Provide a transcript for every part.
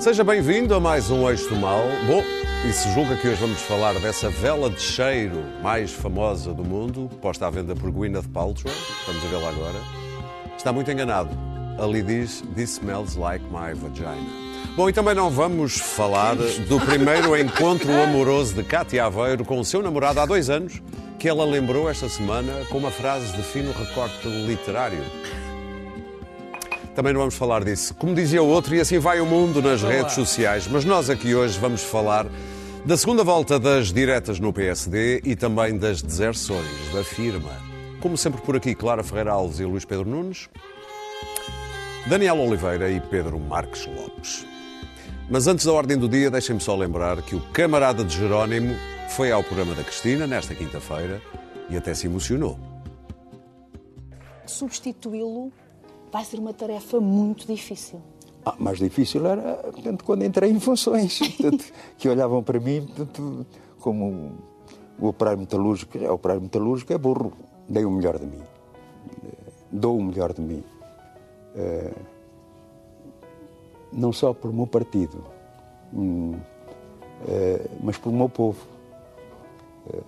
Seja bem-vindo a mais um Eixo do Mal. Bom, e se julga que hoje vamos falar dessa vela de cheiro mais famosa do mundo, posta à venda por Gwyneth Paltrow, vamos a vê-la agora, está muito enganado. Ali diz This smells like my vagina. Bom, e também não vamos falar do primeiro encontro amoroso de Cátia Aveiro com o seu namorado há dois anos, que ela lembrou esta semana com uma frase de fino recorte literário. Também não vamos falar disso. Como dizia o outro, e assim vai o mundo nas redes sociais. Mas nós aqui hoje vamos falar da segunda volta das diretas no PSD e também das deserções da firma. Como sempre por aqui, Clara Ferreira Alves e Luís Pedro Nunes, Daniel Oliveira e Pedro Marques Lopes. Mas antes da ordem do dia, deixem-me só lembrar que o camarada de Jerónimo foi ao programa da Cristina nesta quinta-feira e até se emocionou. Substituí-lo vai ser uma tarefa muito difícil. Ah, mais difícil era portanto, quando entrei em funções, portanto, que olhavam para mim portanto, como o operário metalúrgico. É, o operário metalúrgico é burro, dei o melhor de mim. Dou o melhor de mim. Uh, não só pelo meu partido, hum, uh, mas pelo meu povo. Uh,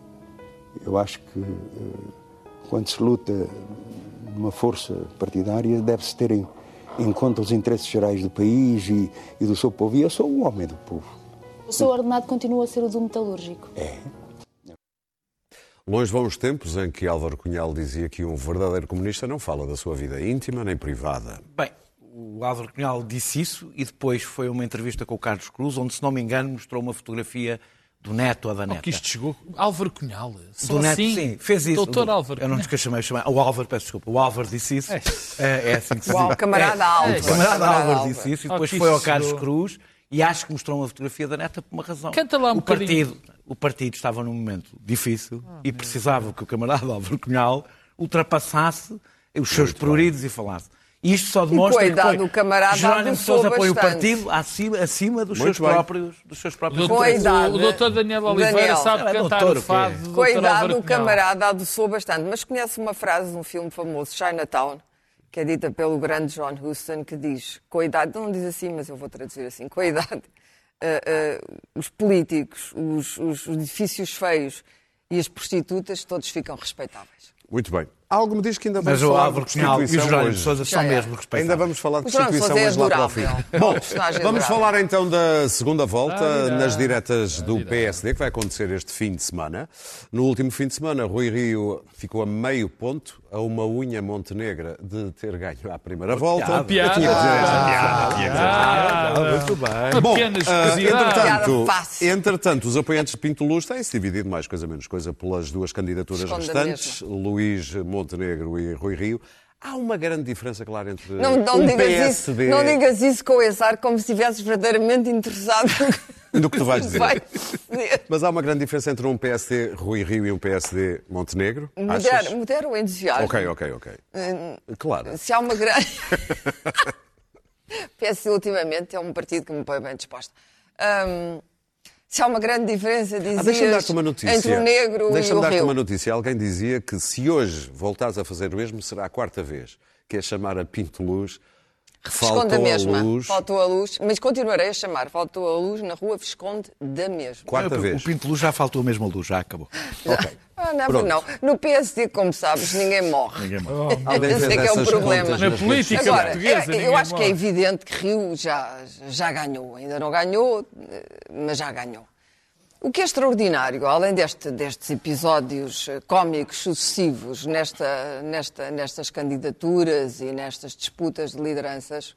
eu acho que quando se luta numa força partidária, deve-se ter em, em, conta os interesses gerais do país e, e, do seu povo. E eu sou um homem do povo. O seu ordenado continua a ser o do metalúrgico? É. Longe vão os tempos em que Álvaro Cunhal dizia que um verdadeiro comunista não fala da sua vida íntima nem privada. Bem, o Álvaro Cunhal disse isso e depois foi uma entrevista com o Carlos Cruz, onde, se não me engano, mostrou uma fotografia do neto ou da neta. Oh, que isto chegou. Álvaro Cunhal. Do neto, assim, sim, fez isso. Doutor Álvaro. Eu não nos chamei, chamei. O Álvaro, peço desculpa. O Álvaro disse isso. É, é assim que se diz. O camarada Álvaro. É, o camarada Álvaro disse isso e depois oh, foi ao Carlos chegou. Cruz e acho que mostrou uma fotografia da neta por uma razão. Canta lá um o partido, o partido estava num momento difícil ah, e precisava que o camarada Álvaro Cunhal ultrapassasse os seus pruridos e falasse. Isto só demonstra cuidado, que o camarada Jerónimo Sousa põe o partido acima, acima dos, seus próprios, dos seus próprios doutor, Cuidado. O doutor Daniel Oliveira Daniel. sabe É cantar doutor, o fado. do Cuidado, doutor o camarada adoçou bastante. Mas conhece uma frase de um filme famoso, Chinatown, que é dita pelo grande John Huston, que diz: Cuidado, não diz assim, mas eu vou traduzir assim: Cuidado, uh, uh, os políticos, os, os edifícios feios e as prostitutas, todos ficam respeitáveis. Muito bem. Algo me diz que ainda vamos Mas o falar Álvaro de Cunhal e o prostituição Jerónimo de hoje. Sousa são é. mesmo respeitáveis. Ainda vamos falar de O Jerónimo prostituição Sousa é hoje lá para o fim. É Bom, personagem vamos falar então da segunda volta Ah, nas diretas do PSD, que vai acontecer este fim de semana. No último fim de semana, Rui Rio ficou a meio ponto, a uma unha montenegra de ter ganho à primeira volta. piada. Eu tinha que dizer esta piada, tinha que dizer esta piada. Muito bem. Uma Bom, ah, entretanto, entretanto, os apoiantes de Pinto Luz têm-se dividido mais coisa menos coisa pelas duas candidaturas Esconde restantes, Luís Montenegro e Rui Rio. Há uma grande diferença, claro, entre Não, não, um digas PSD... isso, não digas isso com esse ar como se estivesses verdadeiramente interessado No que tu vais dizer. Vai. Mas há uma grande diferença entre um PSD Rui Rio e um PSD Montenegro? Modera, modera o entusiasmo. Ok, ok, ok. Claro. Se há uma grande. PS ultimamente é um partido que me põe bem disposto. Hum, se há uma grande diferença, dizias, Ah, Deixa-me dar-te uma notícia. entre o negro e Deixa-me o dar-te rio. uma notícia. Alguém dizia que se hoje voltares a fazer o mesmo, será a quarta vez, que é chamar a Pinto Luz. Visconde Faltou da a mesma. luz. Faltou a luz, mas continuarei a chamar. Faltou a luz na rua Visconde da mesma. Quarta O vez. Pinto Luz já faltou a mesma luz, já acabou. Ok. Ah, não, Pronto. não. No PSD, como sabes, ninguém morre. Alguém Esse fez é que é o problema. Na política Agora, portuguesa, é- ninguém eu acho que é morre. evidente que Rio já, já ganhou. Ainda não ganhou, mas já ganhou. O que é extraordinário, além deste- destes episódios eh, cómicos sucessivos nesta, nesta, nestas candidaturas e nestas disputas de lideranças,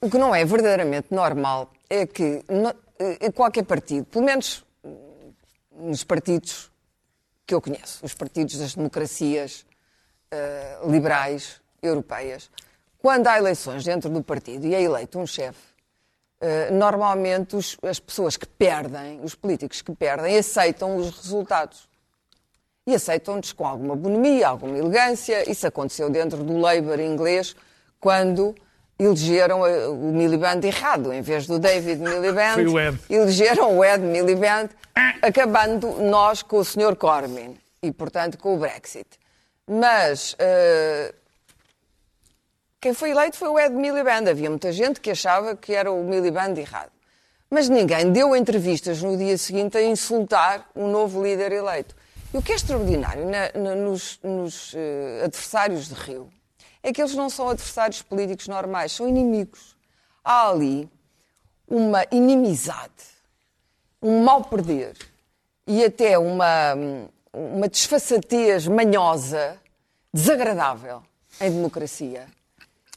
o que não é verdadeiramente normal é que no- eh, qualquer partido, pelo menos hum, nos partidos que eu conheço, os partidos das democracias eh, liberais europeias, quando há eleições dentro do partido e é eleito um chefe, normalmente os- as pessoas que perdem, os políticos que perdem, aceitam os resultados. E aceitam-nos com alguma bonomia, alguma elegância. Isso aconteceu dentro do Labour inglês, quando elegeram eh, o Miliband errado. Em vez do David Miliband, elegeram o Ed Miliband, acabando nós com o Sr. Corbyn. E, portanto, com o Brexit. Mas, eh, Quem foi eleito foi o Ed Miliband. Havia muita gente que achava que era o Miliband errado. Mas ninguém deu entrevistas no dia seguinte a insultar o novo líder eleito. E o que é extraordinário na- na- nos, nos, eh, adversários de Rio é que eles não são adversários políticos normais, são inimigos. Há ali uma inimizade, um mal perder e até uma, uma desfaçatez manhosa, desagradável em democracia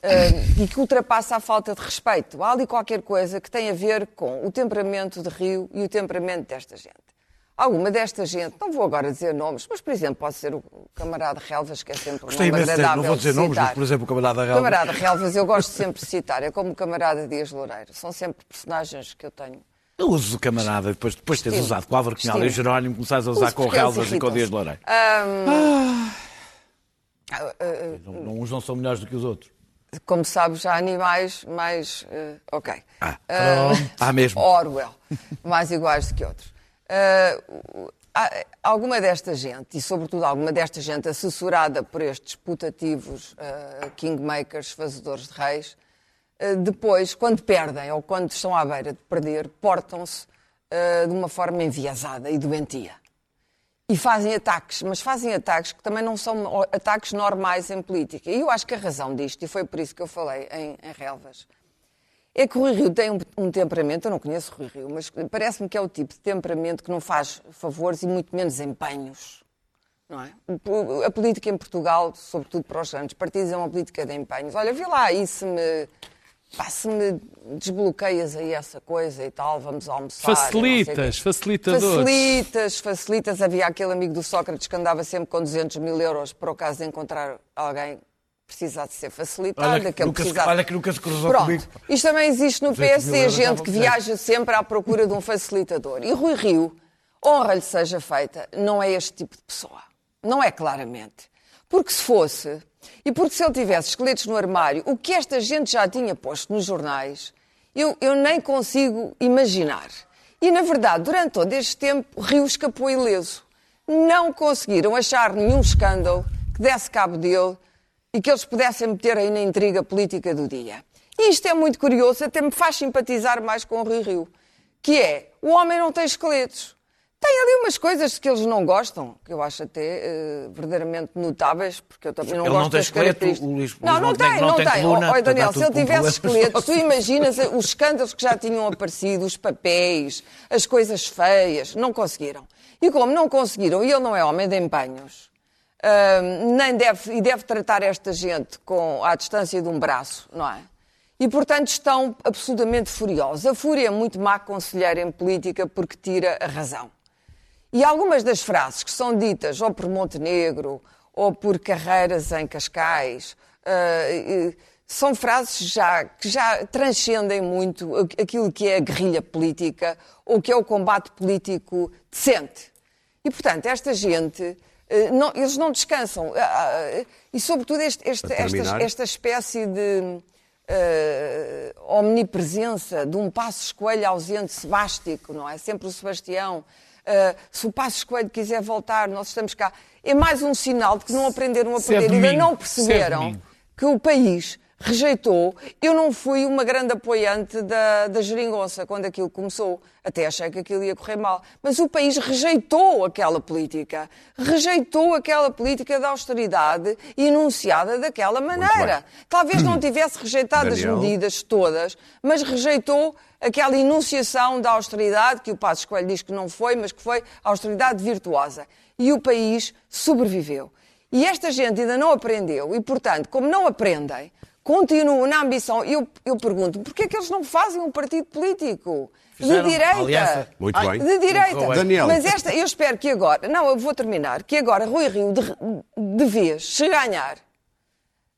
eh, e que ultrapassa a falta de respeito. Há ali qualquer coisa que tem a ver com o temperamento de Rio e o temperamento desta gente. Alguma desta gente, não vou agora dizer nomes, mas, por exemplo, pode ser o camarada Relvas, que é sempre um nome agradável não vou dizer nomes, mas, por exemplo, o camarada O Relvas. camarada Relvas, eu gosto sempre de citar, é como o camarada Dias Loureiro. São sempre personagens que eu tenho. Eu uso o camarada, depois, depois de teres usado com o Álvaro Cunhal e o. Jerónimo, começares a usar Uso com o Relvas e com o. Dias Loureiro. Ah, ah, Não, não, uns não são melhores do que os outros. Como sabes, há animais mais. eh, ok. Ah, pronto. Há mesmo. Orwell, mais iguais do que outros. Há- alguma desta gente, e sobretudo alguma desta gente assessorada por estes putativos kingmakers, fazedores de reis, depois, quando perdem ou quando estão à beira de perder, portam-se de uma forma enviesada e doentia. E fazem ataques, mas fazem ataques que também não são ataques normais em política. E eu acho que a razão disto, e foi por isso que eu falei em, em Relvas, é que o Rui Rio tem um, um temperamento, eu não conheço o Rui Rio, mas parece-me que é o tipo de temperamento que não faz favores e muito menos empenhos. Não é? A política em Portugal, sobretudo para os grandes partidos, é uma política de empenhos. Olha, vê lá se me, pá, se me desbloqueias aí essa coisa e tal, vamos almoçar. Facilitas, facilitadores. Facilitas, facilitas. Havia aquele amigo do Sócrates que andava sempre com 200 mil euros para o caso de encontrar alguém que precisasse de ser facilitado. Olha que nunca precisasse- olha que nunca se cruzou Pronto. comigo. Isto também existe no 200 mil PSD, gente estavam que viaja sempre à procura de um facilitador. E Rui Rio, honra-lhe seja feita, não é este tipo de pessoa. Não é claramente. Porque se fosse, e porque se ele tivesse esqueletos no armário, o que esta gente já tinha posto nos jornais, eu, eu nem consigo imaginar. E, na verdade, durante todo este tempo, Rio escapou ileso. Não conseguiram achar nenhum escândalo que desse cabo dele e que eles pudessem meter aí na intriga política do dia. E isto é muito curioso, até me faz simpatizar mais com o Rui Rio, que é, o homem não tem esqueletos. Tem ali umas coisas que eles não gostam, que eu acho até eh, verdadeiramente notáveis, porque eu também não Ele não gosto tem das esqueleto, o Luís- não, Luís não Montenegro tem, não não tem tem. coluna, Daniel, se ele tivesse esqueletos, tu imaginas os escândalos que já tinham aparecido, os papéis, as coisas feias, não conseguiram. E como não conseguiram, e ele não é homem de empenhos, hum, nem deve, e deve tratar esta gente com, à distância de um braço, não é? E, portanto, estão absolutamente furiosos. A fúria é muito má conselheira em política porque tira a razão. E algumas das frases que são ditas ou por Montenegro ou por Carreiras em Cascais eh, são frases já, que já transcendem muito aquilo que é a guerrilha política ou que é o combate político decente. E, portanto, esta gente, eh, não- eles não descansam. Ah, ah, E, sobretudo, este- este- esta, esta espécie de eh, omnipresença de um Passos Coelho ausente sebástico, não é? Sempre o Sebastião. Eh, se o Passos Coelho quiser voltar, nós estamos cá. É mais um sinal de que não aprenderam a é perder. Ainda não é perceberam que o país rejeitou. Eu não fui uma grande apoiante da, da geringonça quando aquilo começou. Até achei que aquilo ia correr mal. Mas o país rejeitou aquela política. Rejeitou aquela política de austeridade enunciada daquela maneira. Talvez não tivesse rejeitado Daniel. as medidas todas, mas rejeitou aquela enunciação da austeridade, que o Passos Coelho diz que não foi, mas que foi austeridade virtuosa. E o país sobreviveu. E esta gente ainda não aprendeu, e portanto, como não aprendem, continuam na ambição. Eu, eu pergunto, porquê é que eles não fazem um partido político? Fizeram de direita. aliança. Muito Ai, bem. De direita. Muito bem. Daniel. Mas esta, eu espero que agora, não, eu vou terminar, que agora Rui Rio, de, de vez, se ganhar,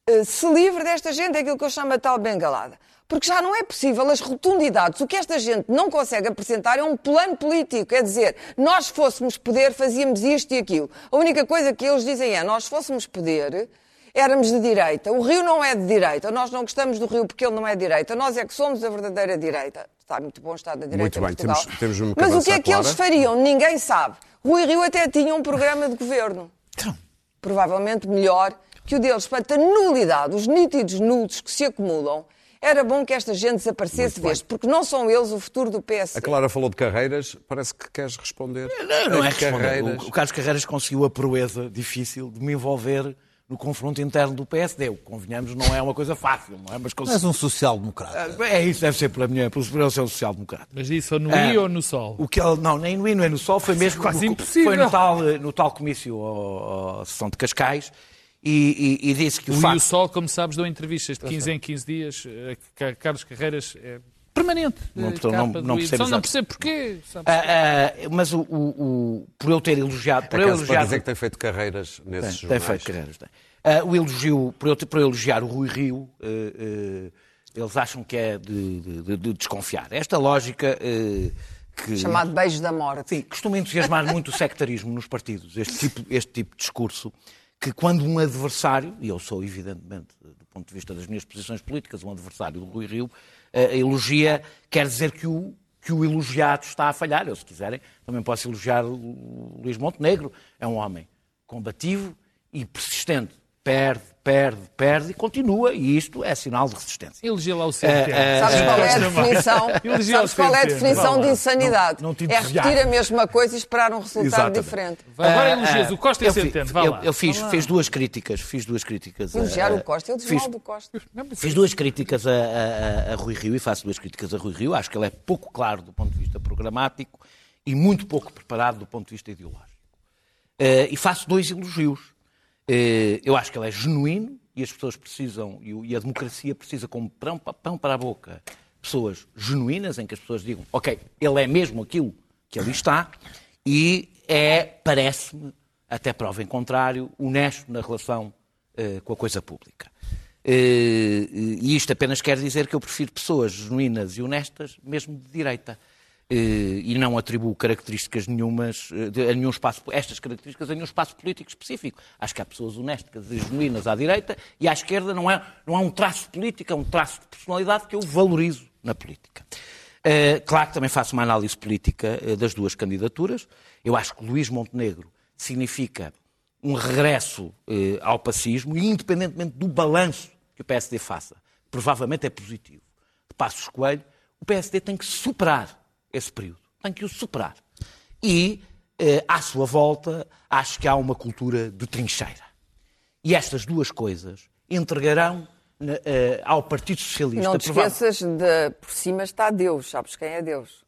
eh, se livre desta gente, é aquilo que eu chamo a tal bengalada. Porque já não é possível as rotundidades. O que esta gente não consegue apresentar é um plano político. É dizer, nós fôssemos poder, fazíamos isto e aquilo. A única coisa que eles dizem é, nós fôssemos poder, éramos de direita. O Rio não é de direita. Nós não gostamos do Rio porque ele não é de direita. Nós é que somos a verdadeira direita. Está muito bom estar da direita Muito em bem, Portugal. temos- temos Mas o que é que eles fariam? Ninguém sabe. Rui Rio até tinha um programa de governo Então, provavelmente melhor que o dele respeita a nulidade, os nítidos nulos que se acumulam, era bom que esta gente desaparecesse de vez, porque não são eles o futuro do PSD. A Clara falou de carreiras, parece que queres responder. Não, não A é responder. carreiras. O, o Carlos Carreiras conseguiu a proeza difícil de me envolver no confronto interno do PSD. O que convenhamos não é uma coisa fácil, não é? Mas um social-democrata. É isso, deve ser pela minha, pelo superior ser um social-democrata. Mas isso no É. I ou no Sol? O que ele, não, nem no I, nem no Sol, foi mesmo quase no- impossível. Foi no tal, no tal comício ao- à sessão de Cascais e, e- e disse que o O I e facto... o Sol, como sabes, dão entrevistas de 15 em 15 dias. eh, Ca- Carlos Carreiras é permanente. Não, portanto, capa não- do não percebo Só não percebo porquê. sabes? Ah, ah, mas o, o- o- por eu ter elogiado... Por eu elogiar, dizer que tem feito carreiras nesses Tem, tem jornais. feito carreiras, tem. Ah, o elogio, por eu, por eu elogiar o Rui Rio, eh, eh, eles acham que é de, de- de desconfiar. Esta lógica eh, que... Chamado Beijo da Morte. Sim, costuma entusiasmar muito o sectarismo nos partidos, este tipo, este tipo de discurso, que quando um adversário, e eu sou evidentemente, do ponto de vista das minhas posições políticas, um adversário do Rui Rio, elogia, quer dizer que o, que o elogiado está a falhar. Eu, se quiserem, também posso elogiar o Luís Montenegro. É um homem combativo e persistente. Perde, perde, perde e continua, e isto é sinal de resistência. Elegia lá o Centeno. Eh, Sabes qual é a definição? Elogia Sabes o qual é a definição de insanidade? Não- não é repetir a mesma coisa e esperar um resultado Exatamente. diferente. Agora Ah, elogias o Costa e fi- Centeno. Vá eu, lá. eu fiz, fiz duas críticas, fiz duas críticas. a- Elogiar a- o Costa, eu desmal do Costa. Fiz duas críticas a, a- a- a Rui Rio e faço duas críticas a Rui Rio. Acho que ele é pouco claro do ponto de vista programático e muito pouco preparado do ponto de vista ideológico. Eh, e faço dois elogios. Eh, eu acho que ele é genuíno e as pessoas precisam, e, a democracia precisa, como pão, pão para a boca, pessoas genuínas, em que as pessoas digam, ok, ele é mesmo aquilo que ali está, e é, parece-me, até prova em contrário, honesto na relação eh, com a coisa pública. Eh, e isto apenas quer dizer que eu prefiro pessoas genuínas e honestas, mesmo de direita. Eh, e não atribuo características nenhumas eh, a nenhum espaço, estas características a nenhum espaço político específico. Acho que há pessoas honestas e genuínas à direita e à esquerda não é, não é um traço político, é um traço de personalidade que eu valorizo na política. Eh, claro que também faço uma análise política das duas candidaturas. Eu acho que Luís Montenegro significa um regresso ao pacismo e, independentemente do balanço que o PSD faça, provavelmente é positivo. De Passos Coelho, o PSD tem que superar esse período. Tem que o superar. E, eh, à sua volta, acho que há uma cultura de trincheira. E estas duas coisas entregarão eh, ao Partido Socialista. Não te esqueças de por cima está Deus, sabes quem é Deus?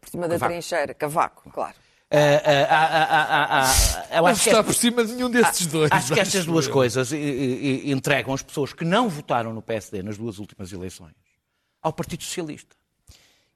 Por cima da Cavaco. trincheira, Cavaco, claro. Ah, ah, ah, ah, ah, eu não acho que está por cima de nenhum destes dois. Acho que estas duas eu. coisas entregam as pessoas que não votaram no PSD nas duas últimas eleições ao Partido Socialista.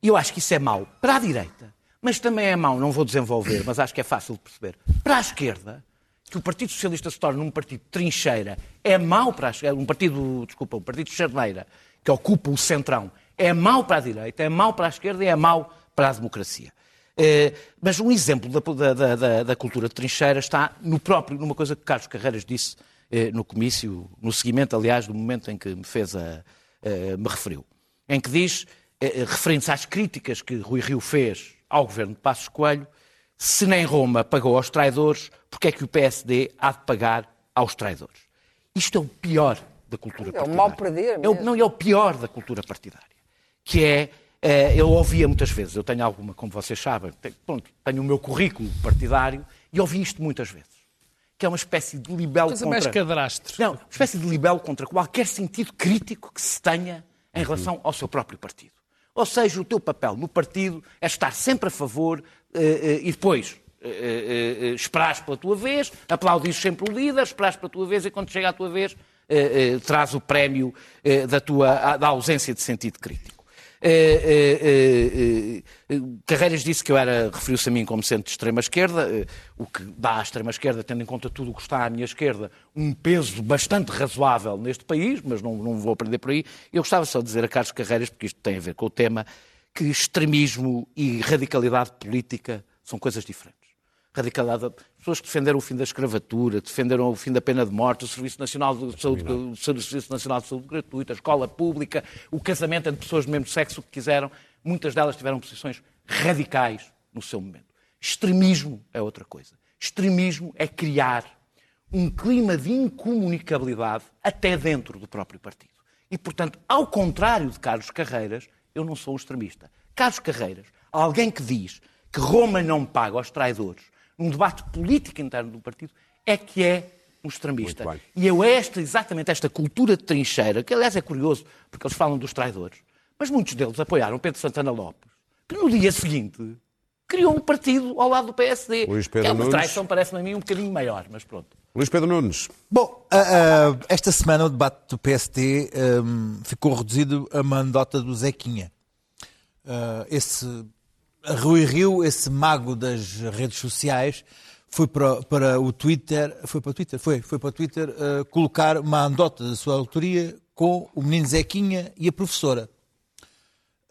E eu acho que isso é mau para a direita, mas também é mau, não vou desenvolver, mas acho que é fácil de perceber, para a esquerda, que o Partido Socialista se torne um partido trincheira, é mau para a esquerda, um partido, desculpa, um partido charneira, que ocupa o centrão, é mau para a direita, é mau para a esquerda e é mau para a democracia. Eh, mas um exemplo da, da- da- da cultura de trincheira está no próprio, numa coisa que Carlos Carreiras disse eh, no comício, no seguimento, aliás, do momento em que me fez a, eh, me referiu, em que diz, eh, eh, referindo-se às críticas que Rui Rio fez ao governo de Passos Coelho, se nem Roma pagou aos traidores, porque é que o PSD há de pagar aos traidores? Isto é o pior da cultura É o partidária. mal perder É o- mesmo. não, é o pior da cultura partidária. Que é, eh, eu ouvia muitas vezes, eu tenho alguma, como vocês sabem, tenho, pronto, tenho o meu currículo partidário e ouvi isto muitas vezes. Que é uma espécie de libelo Coisa contra... mais cadrastre. Não, uma espécie de libelo contra qualquer sentido crítico que se tenha em relação ao seu próprio partido. Ou seja, o teu papel no partido é estar sempre a favor eh, eh, e depois eh, eh, esperares pela tua vez, aplaudires sempre o líder, esperares pela tua vez e quando chega a tua vez traz o prémio da, tua, da ausência de sentido crítico. Eh, eh, eh, Carreiras disse que eu era, referiu-se a mim como centro de extrema-esquerda, o que dá à extrema-esquerda, tendo em conta tudo o que está à minha esquerda, um peso bastante razoável neste país, mas não, não vou aprender por aí. Eu gostava só de dizer a Carlos Carreiras, porque isto tem a ver com o tema, que extremismo e radicalidade política são coisas diferentes. Radicalidade, pessoas que defenderam o fim da escravatura, defenderam o fim da pena de morte, o Serviço Nacional de Saúde, o Serviço Nacional de Saúde gratuita, a escola pública, o casamento entre pessoas do mesmo sexo, o que quiseram, muitas delas tiveram posições radicais no seu momento. Extremismo é outra coisa. Extremismo é criar um clima de incomunicabilidade até dentro do próprio partido. E, portanto, ao contrário de Carlos Carreiras, eu não sou um extremista. Carlos Carreiras, alguém que diz que Roma não paga aos traidores, num debate político interno do partido, é que é um extremista. E eu esta, exatamente esta cultura de trincheira, que aliás é curioso, porque eles falam dos traidores, mas muitos deles apoiaram Pedro Santana Lopes, que no dia seguinte criou um partido ao lado do PSD. Luís Pedro é uma Nunes. traição, parece-me a mim, um bocadinho maior, mas pronto. Luís Pedro Nunes. Bom, esta semana o debate do PSD hum, ficou reduzido a uma anedota do Zequinha. Ah, esse Rui Rio, esse mago das redes sociais, foi para, para o Twitter, foi para o Twitter, foi, foi para o Twitter ah, colocar uma anedota da sua autoria com o menino Zequinha e a professora.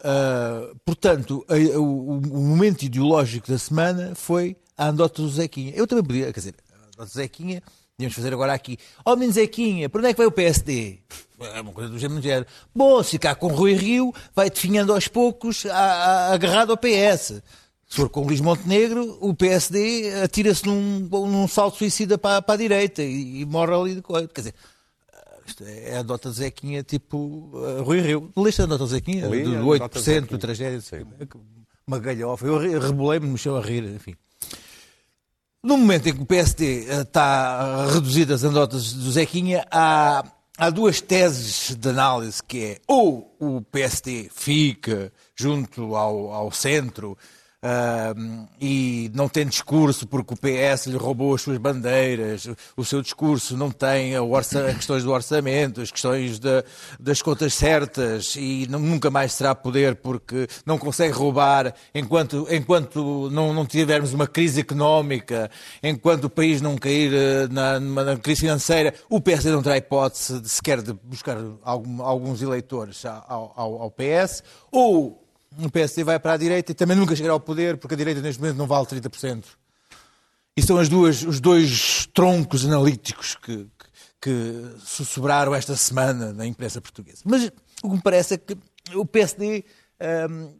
Uh, portanto, a- o, o momento ideológico da semana foi a andota do Zequinha. Eu também podia, quer dizer, a andota do Zequinha, podíamos fazer agora aqui. Ó, menino Zequinha, para onde é que vai o PSD? É uma coisa do género. Bom, se ficar com Rui Rio, vai definhando aos poucos, a- a- agarrado ao PS. Se for com Luís Montenegro, o PSD atira-se num, num salto suicida para, para a direita e, e morre ali de coisa. Quer dizer, isto é a nota de Zequinha tipo uh, Rui Rio. Leste a nota de Zequinha? Li do do nota de 8% Zequinha. do tragédia. Uma galhofa. Eu re- rebolei-me no chão a rir, enfim. No momento em que o PSD eh, está reduzido as anedotas do Zequinha, há, há duas teses de análise, que é ou o PSD fica junto ao, ao centro ah, e não tem discurso porque o PS lhe roubou as suas bandeiras, o seu discurso não tem a questões do orçamento, as questões da- das contas certas e nu- nunca mais será poder porque não consegue roubar enquanto, enquanto não, não tivermos uma crise económica, enquanto o país não cair eh, na, numa crise financeira, o PSD não terá hipótese de sequer de buscar algum- alguns eleitores ao, ao- ao PS, ou o PSD vai para a direita e também nunca chegará ao poder porque a direita neste momento não vale 30%. E são as duas, os dois troncos analíticos que, que, que so- sobraram esta semana na imprensa portuguesa. Mas o que me parece é que o PSD hum,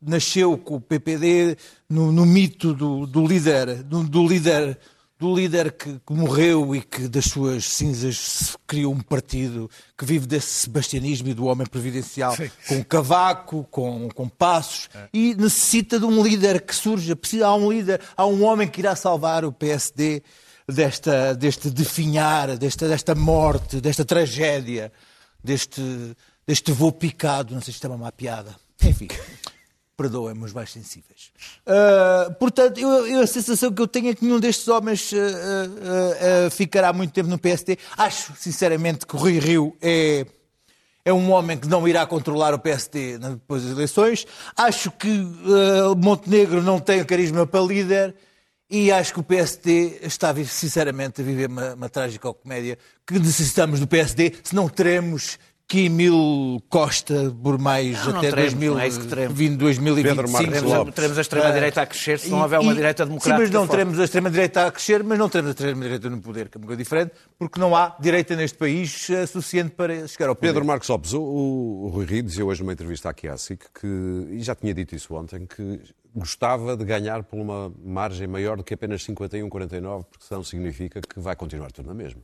nasceu com o PPD no, no mito do, do líder, do, do líder, do líder que, que morreu e que das suas cinzas se criou um partido que vive desse sebastianismo e do homem providencial, com cavaco, com, com passos, e necessita de um líder que surja. Precisa, há um líder, há um homem que irá salvar o PSD desta, deste definhar, desta, desta morte, desta tragédia, deste, deste voo picado. Não sei se isto é uma má piada. Enfim. Perdoem-me os mais sensíveis. Ah, portanto, eu, eu- a sensação que eu tenho é que nenhum destes homens ah, ah, ficará muito tempo no PSD. Acho, sinceramente, que o Rui Rio é, é um homem que não irá controlar o PSD depois das eleições. Acho que Montenegro não tem carisma para líder. E acho que o PSD está, sinceramente, a viver uma, uma trágica comédia que necessitamos do PSD, se não teremos Quimil Costa por mais Não, não até teremos, 2000, não é isso que teremos. vindo 2025. Pedro Marcos Teremos, a- teremos a extrema-direita a crescer se não houver uma e- direita democrática. Sim, mas não forte. teremos a extrema-direita a crescer, mas não teremos a extrema-direita no poder, que é uma coisa diferente, porque não há direita neste país eh, suficiente para chegar ao poder. Pedro Marcos Lopes, o, o Rui Rio dizia hoje numa entrevista aqui à SIC que, e já tinha dito isso ontem, que gostava de ganhar por uma margem maior do que apenas 51-49, porque senão significa que vai continuar tudo na mesma.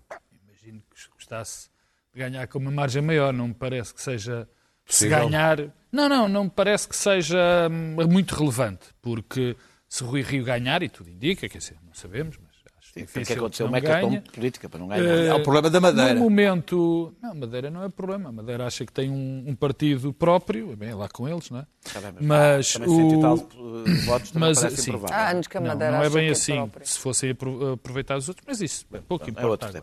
Imagino que gostasse ganhar com uma margem maior. Não me parece que seja. Se Possível? ganhar. Não, não, não me parece que seja hum, muito relevante. Porque se Rui Rio ganhar, e tudo indica, quer dizer, não sabemos, mas acho Tem difícil que acontecer não uma ganhe. política para não ganhar. É o problema da Madeira. No momento. Não, Madeira não é problema. A Madeira acha que tem um, um partido próprio, bem, é lá com eles, não é? Bem, Mas tal o. eh, votos Mas, sim. improvável. Há anos que a Não, Madeira não é acha bem que assim. própria. Se fossem apro- aproveitar os outros, mas isso é pouco É importa.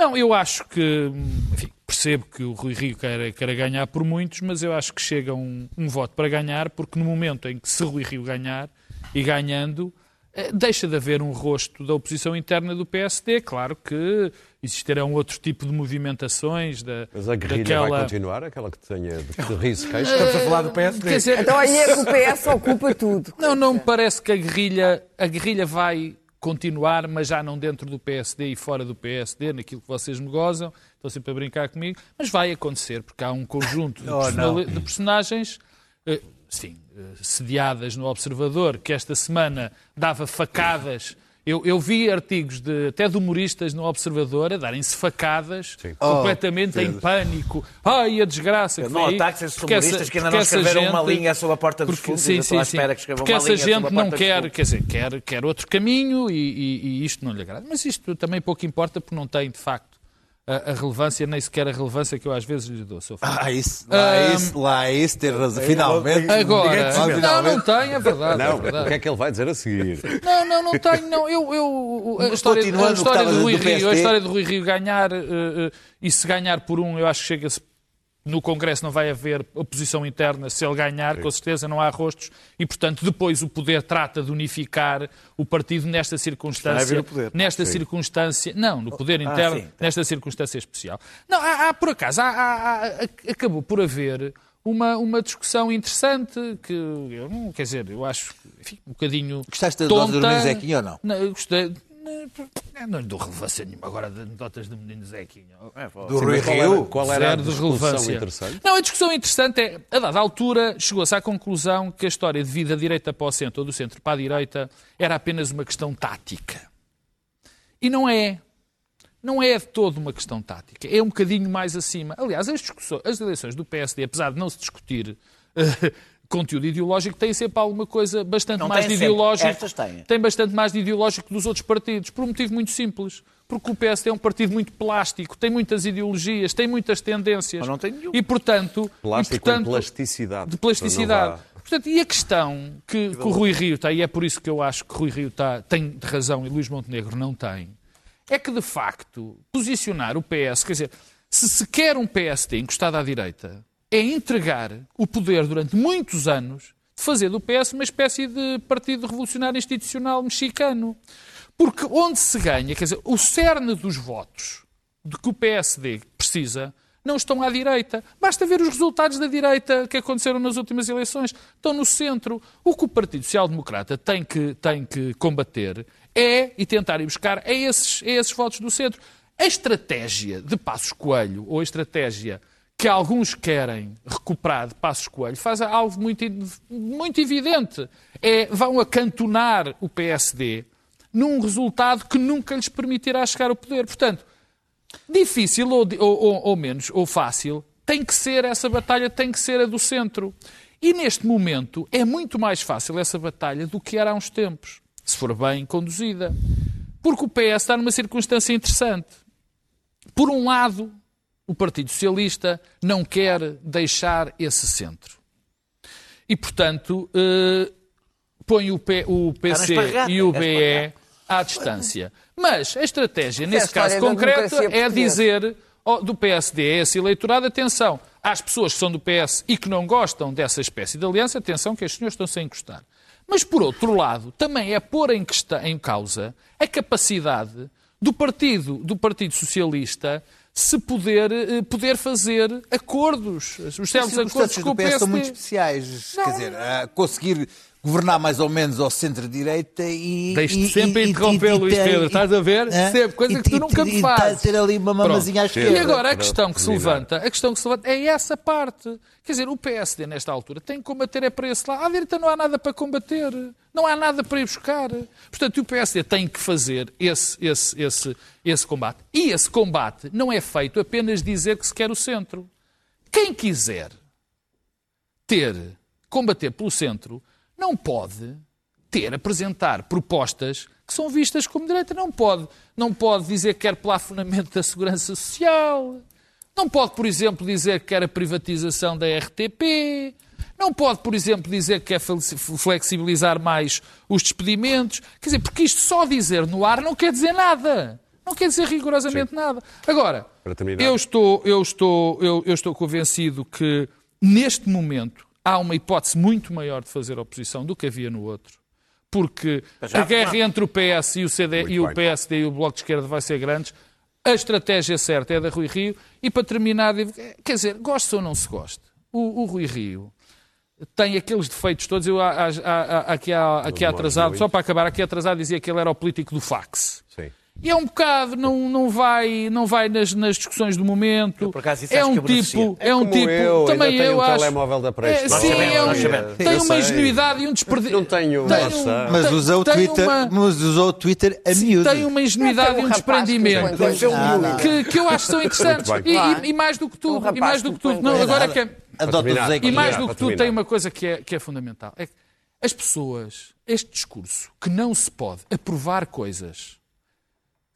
Não, eu acho que, enfim, percebo que o Rui Rio quer, quer ganhar por muitos, mas eu acho que chega um, um voto para ganhar, porque no momento em que se Rui Rio ganhar e ganhando, eh, deixa de haver um rosto da oposição interna do PSD. Claro que existirão outro tipo de movimentações da, Mas a guerrilha daquela... vai continuar, aquela que tenha de que ri se queixa. Estamos a falar do PSD. Quer dizer, Então aí é que o PS ocupa tudo. Não, não me parece que a guerrilha, a guerrilha vai continuar, mas já não dentro do PSD e fora do PSD, naquilo que vocês me gozam, estão sempre a brincar comigo, mas vai acontecer, porque há um conjunto de, Oh, de personagens, eh, sim, eh, sediadas no Observador, que esta semana dava facadas Eu, eu vi artigos de, até de humoristas no Observador a darem-se facadas, Sim. completamente em pânico. Ai, a desgraça. que Não ataques esses Porque essa- humoristas que ainda não essa escreveram uma gente- linha sobre a porta dos fundos. sim, sim, sim. que escrevam Porque uma essa gente não quer, quer dizer, quer, quer outro caminho e, e- e isto não lhe agrada. Mas isto também pouco importa porque não tem, de facto, a, a relevância, nem sequer a relevância que eu às vezes lhe dou. Sr. Fernando. Ah, isso, lá, é isso, lá é isso, ter razão. Finalmente. Agora, não, finalmente. não tem, é verdade. é Não, verdade. o que é que ele vai dizer a seguir? Não, não, não tenho, não. Eu, eu, a história, a história do Rui do Rio, a história do Rui Rio ganhar, eh, eh, e se ganhar por um, eu acho que chega-se no Congresso não vai haver oposição interna. Se ele ganhar, com certeza não há rostos e, portanto, depois o poder trata de unificar o partido nesta circunstância. poder. Nesta circunstância, não, no poder interno, sim. nesta circunstância especial. Não, há, há, por acaso, há- há- acabou por haver uma, uma discussão interessante que eu não, quer dizer, eu acho enfim, um bocadinho. Gostaste da tonta. dose do Zequinha ou não? Não, gostei. Não, não lhe dou relevância nenhuma agora de anedotas do menino Zequinha. Do Sim, Rui mas qual era- Rio? Qual era a discussão relevância. interessante? Não, a discussão interessante é, a dada altura, chegou-se à conclusão que a história de vir da direita para o centro ou do centro para a direita era apenas uma questão tática. E não é. Não é de todo uma questão tática. É um bocadinho mais acima. Aliás, as, discussões, as eleições do PSD, apesar de não se discutir conteúdo ideológico, têm sempre alguma coisa bastante Não mais de ideológico. Estas têm. Tem bastante mais de ideológico dos outros partidos, por um motivo muito simples. Porque o PSD é um partido muito plástico, tem muitas ideologias, tem muitas tendências. Mas não tem nenhum. E, portanto, Plástico e, portanto, com plasticidade. de plasticidade. Portanto, e a questão que, que o Rui Rio está, e é por isso que eu acho que Rui Rio está, tem de razão e Luís Montenegro não tem, é que, de facto, posicionar o PS, quer dizer, se se quer um PSD encostado à direita, é entregar o poder durante muitos anos de fazer do PS uma espécie de partido revolucionário institucional mexicano. Porque onde se ganha, quer dizer, o cerne dos votos de que o PSD precisa não estão à direita. Basta ver os resultados da direita que aconteceram nas últimas eleições. Estão no centro. O que o Partido Social Democrata tem que, tem que combater é, e tentar ir buscar, é esses, é esses votos do centro. A estratégia de Passos Coelho, ou a estratégia que alguns querem recuperar de Passos Coelho, faz algo muito, muito evidente. É, vão acantonar o PSD num resultado que nunca lhes permitirá chegar ao poder. Portanto, difícil ou, ou- ou- menos, ou fácil, tem que ser essa batalha, tem que ser a do centro. E neste momento é muito mais fácil essa batalha do que era há uns tempos, se for bem conduzida. Porque o PS está numa circunstância interessante. Por um lado, o Partido Socialista não quer deixar esse centro. E, portanto, eh, põe o, P- o PC e o é BE à distância. Mas a estratégia, nesse caso concreto, é dizer do PSD a esse eleitorado, atenção, às pessoas que são do PS e que não gostam dessa espécie de aliança, atenção que estes senhores estão-se a encostar. Mas, por outro lado, também é pôr em, questa- em causa a capacidade do Partido, do partido Socialista se poder, eh, poder fazer acordos, os células acordos com o do PS são muito PSD. especiais. Não, Quer dizer, conseguir governar mais ou menos ao centro-direita e... Deixe-te sempre interromper, Luís Pedro, estás a ver? Sempre, coisa que tu nunca me fazes. ter ali uma mamazinha à esquerda. E agora a questão que se levanta, a questão que se levanta é essa parte. Quer dizer, o PSD nesta altura tem que combater é para esse lado. À direita não há nada para combater, não há nada para ir buscar. Portanto, o PSD tem que fazer esse, esse, esse, esse combate. E esse combate não é feito apenas dizer que se quer o centro. Quem quiser ter, combater pelo centro, não pode ter, apresentar propostas que são vistas como direita. Não pode, não pode dizer que quer plafonamento da segurança social. Não pode, por exemplo, dizer que quer a privatização da RTP. Não pode, por exemplo, dizer que quer flexi- flexibilizar mais os despedimentos. Quer dizer, porque isto só dizer no ar não quer dizer nada. Não quer dizer rigorosamente nada. Agora, eu estou, eu, estou, eu, eu estou convencido que, neste momento, há uma hipótese muito maior de fazer oposição do que havia no outro. Porque já a guerra entre o PS e o, CD, Muito e o bem. PSD e o Bloco de Esquerda vai ser grande. A estratégia certa é da Rui Rio. E para terminar, quer dizer, gosta ou não se gosta, o, o Rui Rio tem aqueles defeitos todos. Eu aqui, há, aqui atrasado, só para acabar, aqui atrasado dizia que ele era o político do fax. Sim. E é um bocado, não, não vai, não vai nas, nas discussões do momento. Eu, por acaso, isso é um tipo, é, um como tipo, eu, ainda também tenho eu um acho. telemóvel da É, Prestes. sim, Nós sabemos, é um- tem uma ingenuidade e um desperdício. Não tenho tem WhatsApp. Mas tem- usa o tem Twitter, uma- mas usa o Twitter a miúdo. tem uma ingenuidade Tem e um um desprendimento não. que, que eu acho que são interessantes. E, e- e mais do que Um tudo, e mais do que tudo. Não, agora é que é, e mais do que tudo tem uma coisa que é, que é fundamental. É que as pessoas, este discurso, que não se pode aprovar coisas,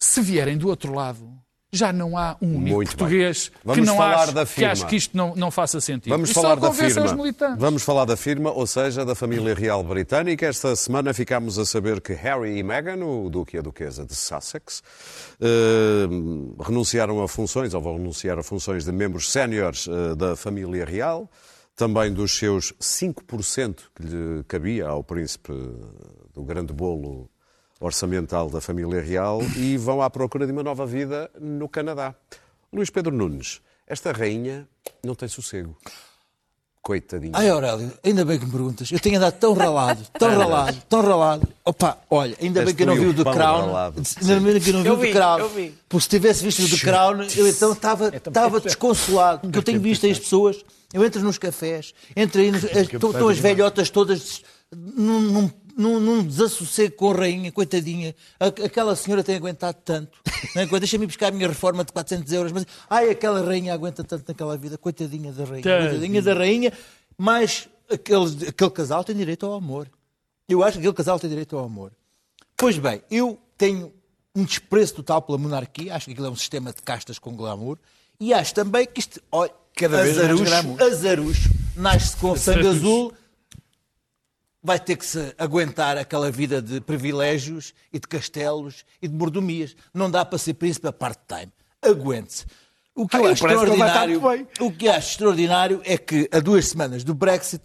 se vierem do outro lado, já não há um único Muito português que não falar ache, da que ache que isto não, não faça sentido. Vamos E falar da firma. Vamos falar da firma, ou seja, da família real britânica. Esta semana ficámos a saber que Harry e Meghan, o duque e a duquesa de Sussex, eh, renunciaram a funções, ou vão renunciar a funções de membros séniores eh, da família real, também dos seus 5% que lhe cabia ao príncipe do grande bolo orçamental da família real e vão à procura de uma nova vida no Canadá. Luís Pedro Nunes, esta rainha não tem sossego. Coitadinha. Ai, Aurélio, ainda bem que me perguntas. Eu tenho andado tão ralado, tão ralado, tão ralado. Opa, olha, ainda bem que eu não vi o The Crown. Ainda bem que eu não vi o The Crown. eu vi. Porque se tivesse visto o The Crown, eu então estava estava desconsolado. Porque eu tenho visto aí as pessoas, eu entro nos cafés, entro aí, estão as velhotas todas num, num, num, desassossego com a rainha, coitadinha. A- Aquela senhora tem aguentado tanto. Não é? Deixa-me buscar a minha reforma de 400 euros, mas ai, aquela rainha aguenta tanto naquela vida, coitadinha da rainha, coitadinha da rainha. Mas aquele, aquele casal tem direito ao amor. Eu acho que aquele casal tem direito ao amor. Pois bem, eu tenho um desprezo total pela monarquia, acho que aquilo é um sistema de castas com glamour, e acho também que isto, olha, Cada vez azarucho, azarucho, nasce com sangue azul, vai ter que se aguentar aquela vida de privilégios e de castelos e de mordomias. Não dá para ser príncipe a part-time. Aguente-se. O que eu Ah, acho vai estar extraordinário, o que acho extraordinário é que a duas semanas do Brexit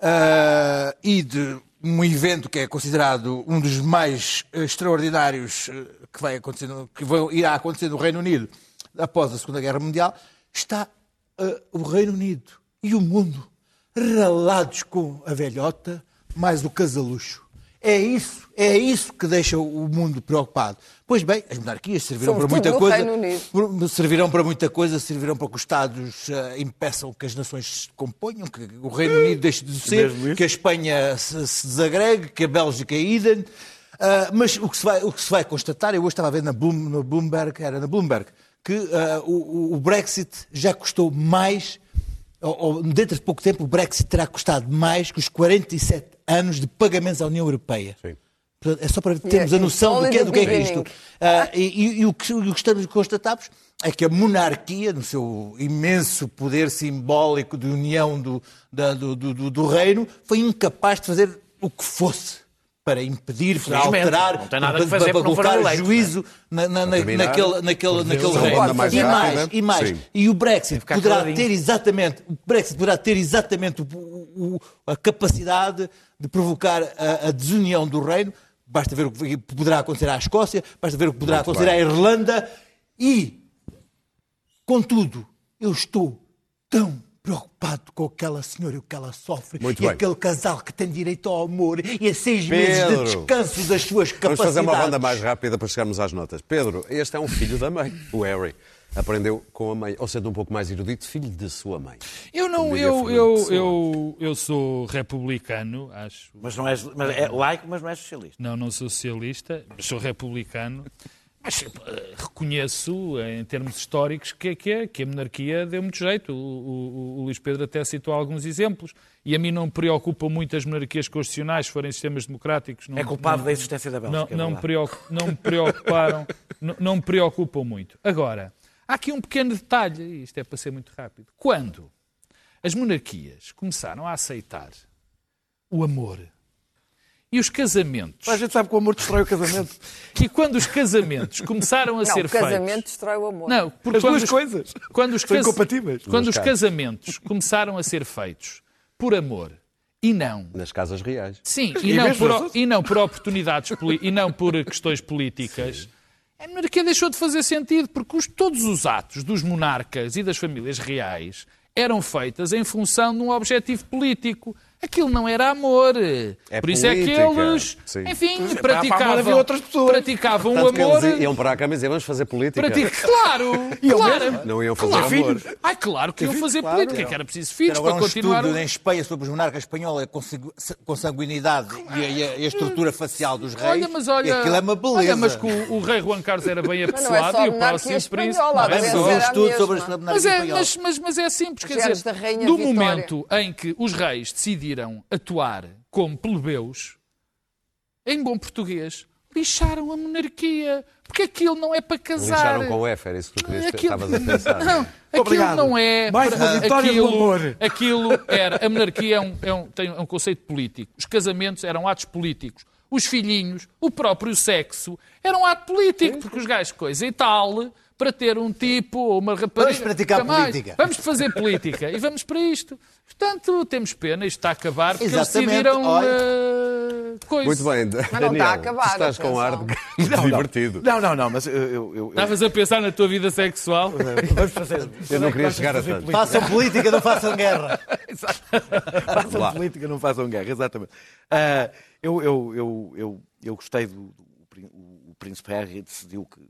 ah, e de um evento que é considerado um dos mais eh, extraordinários eh, que vai acontecer, que vai, irá acontecer no Reino Unido após a Segunda Guerra Mundial, está ah, o Reino Unido e o mundo ralados com a velhota mais o casalucho. É isso, é isso que deixa o mundo preocupado. Pois bem, as monarquias servirão Somos para muita coisa. Reino Unido. Por- servirão para muita coisa, servirão para que os Estados eh, impeçam que as nações se componham, que o Reino Unido deixe de ser, que a Espanha se, se desagregue, que a Bélgica é idem. Ah, mas o que, se vai, o que se vai constatar, eu hoje estava a ver na, Bloom, no Bloomberg, era na Bloomberg, que o, o- o Brexit já custou mais, ou, ou dentro de pouco tempo, o Brexit terá custado mais que os 47 anos de pagamentos à União Europeia. Sim. É só para termos a it's noção do que é, do que, é que é isto. Ah, e, e- e o, que, e o que estamos constatados é que a monarquia, no seu imenso poder simbólico de união do, da- do, do- do- do reino, foi incapaz de fazer o que fosse para impedir, para alterar, não tem nada para, fazer para colocar juízo na, na, na, naquele, naquele, naquele Uma reino. mais e, mais, e mais. Sim. E o Brexit poderá caladinho. ter exatamente, o Brexit poderá ter exatamente o- o- o- a capacidade de provocar a, a desunião do reino. Basta ver o que poderá acontecer à Escócia, basta ver o que poderá Muito acontecer bem. à Irlanda. E, contudo, eu estou tão preocupado com aquela senhora e o que ela sofre. Muito e bem. aquele casal que tem direito ao amor e a seis meses Pedro, de descanso das suas Vamos capacidades. fazer uma ronda mais rápida para chegarmos às notas. Pedro, este é um filho da mãe, o Harry. Aprendeu com a mãe, ou sendo um pouco mais erudito, filho de sua mãe. Eu não, eu, eu, eu, eu sou republicano, acho. Mas não és, mas é laico, mas não és socialista. Não, não sou socialista, sou republicano. Mas eh, reconheço, eh, em termos históricos, que, que, que a monarquia deu muito jeito. O, o- o Luís Pedro até citou alguns exemplos. E a mim não me preocupam muito as monarquias constitucionais, se forem sistemas democráticos. Não, É culpado não- da existência da Bélgica. é não, me preocup- não me preocuparam, não, não me preocupam muito. Agora, há aqui um pequeno detalhe, e isto é para ser muito rápido. Quando as monarquias começaram a aceitar o amor e os casamentos, A gente sabe que o amor destrói o casamento. e quando os casamentos começaram a Não, ser o casamento feitos... destrói o amor. Não, porque As quando duas os- coisas. Quando os, São incompatíveis. quando os casamentos começaram a ser feitos por amor e não Nas casas reais. Sim, E e não, por, e não por oportunidades poli- e não por questões políticas. A monarquia deixou de fazer sentido, porque os- todos os atos dos monarcas e das famílias reais eram feitas em função de um objetivo político. Aquilo não era amor. É Por isso é que eles, Sim. enfim, amor praticavam, havia outras pessoas. praticavam o Tanto que amor. eles iam para a cama e diziam, vamos fazer política. Pratica... Claro, claro. Não iam fazer claro. amor. Ai, claro que iam fazer claro. política, que era preciso filhos Era para um continuar. estudo o- em Espanha sobre os monarcas espanhóis, a consangu- consanguinidade e a, e a- e a estrutura facial dos reis. Olha, mas olha, e aquilo é uma beleza. olha, mas que o, o rei Juan Carlos era bem não é apessoado só e o próximo príncipe. Não é? um estudo sobre a monarquia Mas é, mas, mas, mas é simples, quer dizer, Vitória. momento em que os reis decidiram atuar como plebeus, em bom português, lixaram a monarquia. Porque aquilo não é para casar. Lixaram com o F, era isso que tu querias, Aquilo- estavas a pensar. Não, aquilo Obrigado. não é. Mais uma vitória do aquilo, amor. aquilo era. A monarquia é um, é um- tem um conceito político. Os casamentos eram atos políticos. Os filhinhos, o próprio sexo, era um ato político, porque os gajos coisa e tal, para ter um tipo ou uma rapariga. Vamos praticar nunca mais. política. Vamos fazer política e vamos para isto. Portanto, temos pena, isto está a acabar, porque eles Exatamente. decidiram. Olha. eh, coisa. Muito bem, não está Daniel, a acabar, estás com ar de muito divertido. Não, não, não, mas eu. eu, eu, Estavas a pensar na tua vida sexual? vamos fazer. Eu não queria chegar a tanto. Façam política, não façam guerra. façam Lá. política, não façam guerra, exatamente. Ah, eu, eu, eu, eu, eu gostei do, do o, o Príncipe Harry decidiu que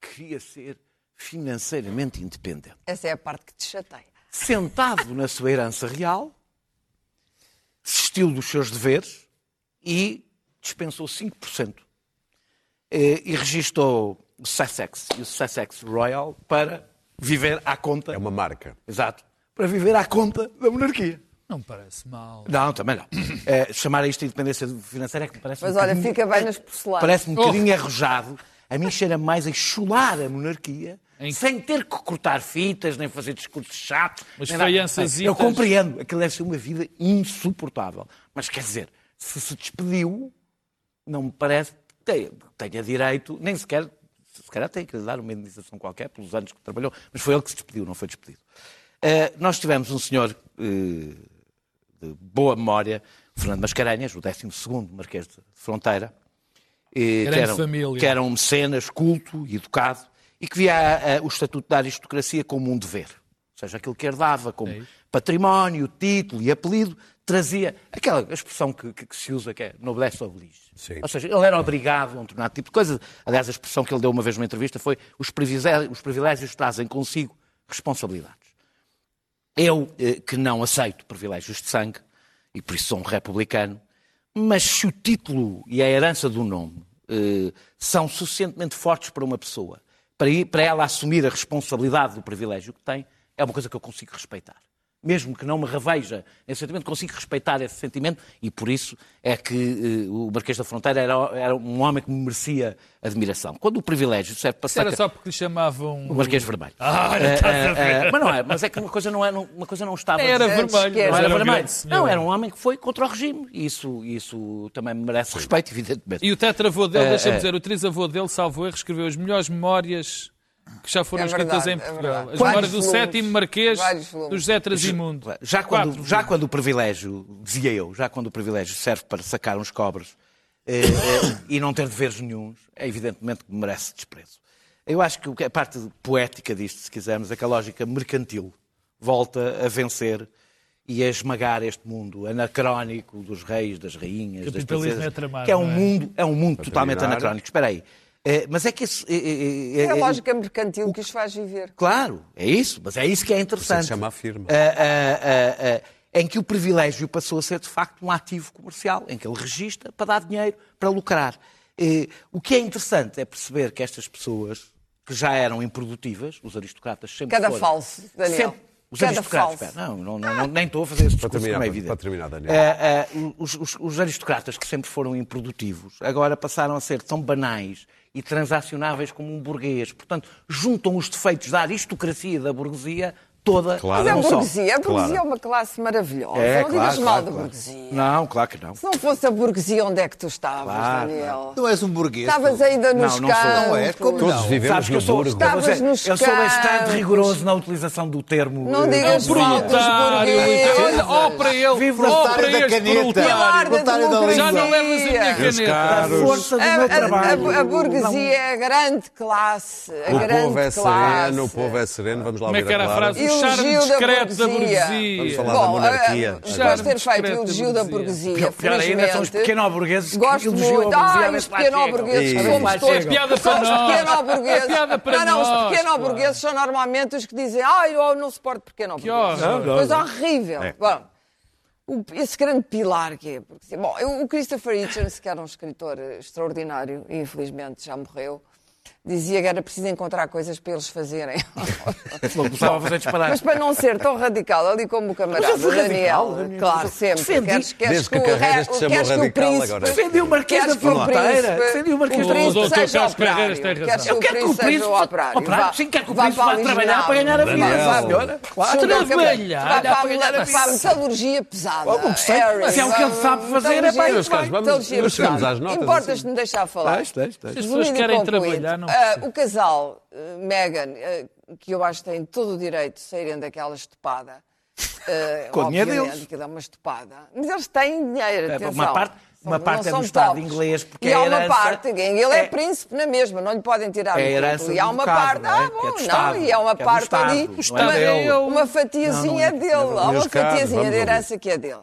queria ser financeiramente independente. Essa é a parte que te chateia. Sentado na sua herança real, desistiu dos seus deveres e dispensou 5%. Eh, E registou o Sussex e o Sussex Royal para viver à conta. É uma marca. Exato. Para viver à conta da monarquia. Não me parece mal. Não, também não. Eh, chamar a isto de independência financeira é que me parece Mas um olha, bocadinho- fica bem nas porcelanas. Parece-me um bocadinho arrojado. A mim cheira mais a chular a monarquia, Em- sem ter que cortar fitas, nem fazer discursos chatos. Mas faiançazitas- Eu compreendo. Aquilo deve ser uma vida insuportável. Mas quer dizer, se se despediu, não me parece que tenha, direito, nem sequer, se calhar tem que lhe dar uma indenização qualquer pelos anos que trabalhou, mas foi ele que se despediu, não foi despedido. Eh, nós tivemos um senhor eh, de boa memória, Fernando Mascarenhas, o 12º Marquês de Fronteira, eh, que, era, um- família. que era um mecenas culto e educado e que via o estatuto da aristocracia como um dever. Ou seja, aquilo que herdava como É património, título e apelido, trazia aquela expressão que, que- que se usa que é noblesse oblige. Sim. Ou seja, ele era obrigado a um determinado tipo de coisa. Aliás, a expressão que ele deu uma vez numa entrevista foi os privilégios, os privilégios trazem consigo responsabilidades. Eu, eh, que não aceito privilégios de sangue, e por isso sou um republicano, mas se o título e a herança do nome eh, são suficientemente fortes para uma pessoa, para, ir- para ela assumir a responsabilidade do privilégio que tem, é uma coisa que eu consigo respeitar. Mesmo que não me reveja esse sentimento, consigo respeitar esse sentimento e por isso é que eh, o Marquês da Fronteira era, era um homem que me merecia admiração. Quando o privilégio serve para Isso era só porque lhe chamavam. o Marquês Vermelho. Ah, olha, Eh, eh, ver. eh, mas não é, mas é que uma coisa não, é, uma coisa não estava. Era vermelho. era. Era vermelho. Não, era um homem que foi contra o regime. E isso, isso também merece respeito, evidentemente. E o tetravô dele, É, deixa-me é. dizer, o trisavô dele, salvo erro, escreveu as melhores memórias que já foram É escritas verdade, em é Portugal. verdade. as memórias do sétimo marquês do José Trasimundo. Já quando, Quatro já quando o privilégio, dizia eu, já quando o privilégio serve para sacar uns cobres eh, eh, e não ter deveres nenhuns, é evidentemente que merece desprezo. Eu acho que a parte poética disto, se quisermos, é que a lógica mercantil volta a vencer e a esmagar este mundo anacrónico dos reis, das rainhas, das Capitalismo princesas, é tramado, que é um é? mundo, é um mundo totalmente anacrónico. Espera aí. Eh, mas é que esse, eh, eh, É a lógica mercantil que os faz viver. Claro, é isso, mas é isso que é Isso interessante. se chama a firma. Ah, ah, ah, ah, em que o privilégio passou a ser, de facto, um ativo comercial, em que ele registra para dar dinheiro, para lucrar. O que é interessante é perceber que estas pessoas, que já eram improdutivas, os aristocratas sempre Cada foram... falso, Daniel. Sempre- os Cada aristocratas, falso. espera, não, não, não, não, nem estou a fazer esse Para discurso, terminar, como é para- evidente. para terminar, Daniel. Ah, ah, os, os- os aristocratas que sempre foram improdutivos agora passaram a ser tão banais e transacionáveis como um burguês. Portanto, juntam os defeitos da aristocracia e da burguesia toda Claro. Mas a num só. burguesia, a burguesia Claro. é uma classe maravilhosa. É, não claro, digas mal claro, da burguesia. Não, claro que não. Se não fosse a burguesia, onde é que tu estavas, Claro, Daniel? Tu és um burguês. Estavas ainda nos Não, não sou. campos. Não és? Como Todos não? vivemos Sabes que no eu sou. Estavas eu, nos eu sou bastante rigoroso na utilização do termo. Não eh, digas mal dos burgueses. olha, ó para ele, Vive na ó para da este caneta. Proletário. Já não levas a minha caneta. caros, Força do A, meu a- trabalho. a- a burguesia é a grande classe. A O povo é sereno, o povo é sereno. Vamos lá Como é ouvir era a frase? O charme Elogio da discreto da burguesia. burguesia. Vamos falar da Bom, monarquia. eh, depois de ter feito o da elogio da burguesia. burguesia, Pior ainda são os pequeno-burgueses que Gosto elogiam a muito. burguesia, a Ah, os pequeno-burgueses que somos todos. É piada para nós. É piada para Não, não, os pequeno-burgueses são normalmente os que dizem ah, eu não suporto pequeno-burgueses. Coisa horrível. Bom, o- esse grande pilar que é. Porque, bom, o Christopher Hitchens, que era um escritor eh, extraordinário e infelizmente já morreu, dizia que era preciso encontrar coisas para eles fazerem. Não começava a fazer disparar. Mas para não ser tão radical, ali como o camarada Daniel, radical, Daniel. claro, sempre. Defendi. Queres, queres Desde que o Carreiras re- te chamou queres que o radical, príncipe- agora. Defendi o Marquês da que o Fronteira. príncipe- Defendi o Marquês o da príncipe Doutor seja Carlos operário. Carreiras tem razão. Queres que Eu o quero que o príncipe seja o operário. operário, sim, quero que o vá príncipe para vá trabalhar para ganhar a vida, senhora. Claro. Trabalhar, Vai para, para ganhar a para metalurgia pesada. Oh, mas é o que ele sabe fazer, é Meus caros, vamos- chegamos pesada. às notas, Importas-te me deixar falar. As pessoas querem concluído, não percebo. O casal, uh, Meghan, uh, que eu acho que tem todo o direito de saírem daquela estupada. Uh, Com o dinheiro obviamente, deles. que dá uma estupada. Mas eles têm dinheiro, É, atenção. uma parte- uma São- parte não é do Estado pobres. inglês, porque e é há uma herança- parte, ele é, é- príncipe na mesma, não lhe podem tirar É a o herança título. E há uma bocado, parte, não é? ah, é bom, do não, Estado, e há uma é parte Estado, ali, é uma, uma fatiazinha Não, não é- dele, há uma fatiazinha de herança que é dele.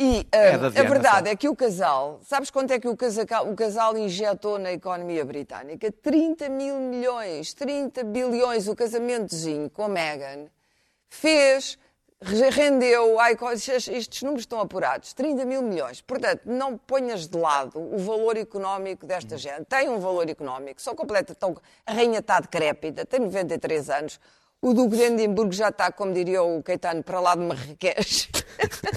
E É ah, da a verdade sabe? é que o casal, sabes quanto é que o casal, o casal injetou na economia britânica? 30 mil milhões, 30 bilhões. O casamentozinho com a Meghan fez, re- rendeu, ai, estes números estão apurados, 30 mil milhões. Portanto, não ponhas de lado o valor económico desta Hum. gente. Tem um valor económico, são completa, a rainha está decrépita, tem 93 anos. O Duque de Edimburgo já está, como diria o Caetano, para lá de Marrakech.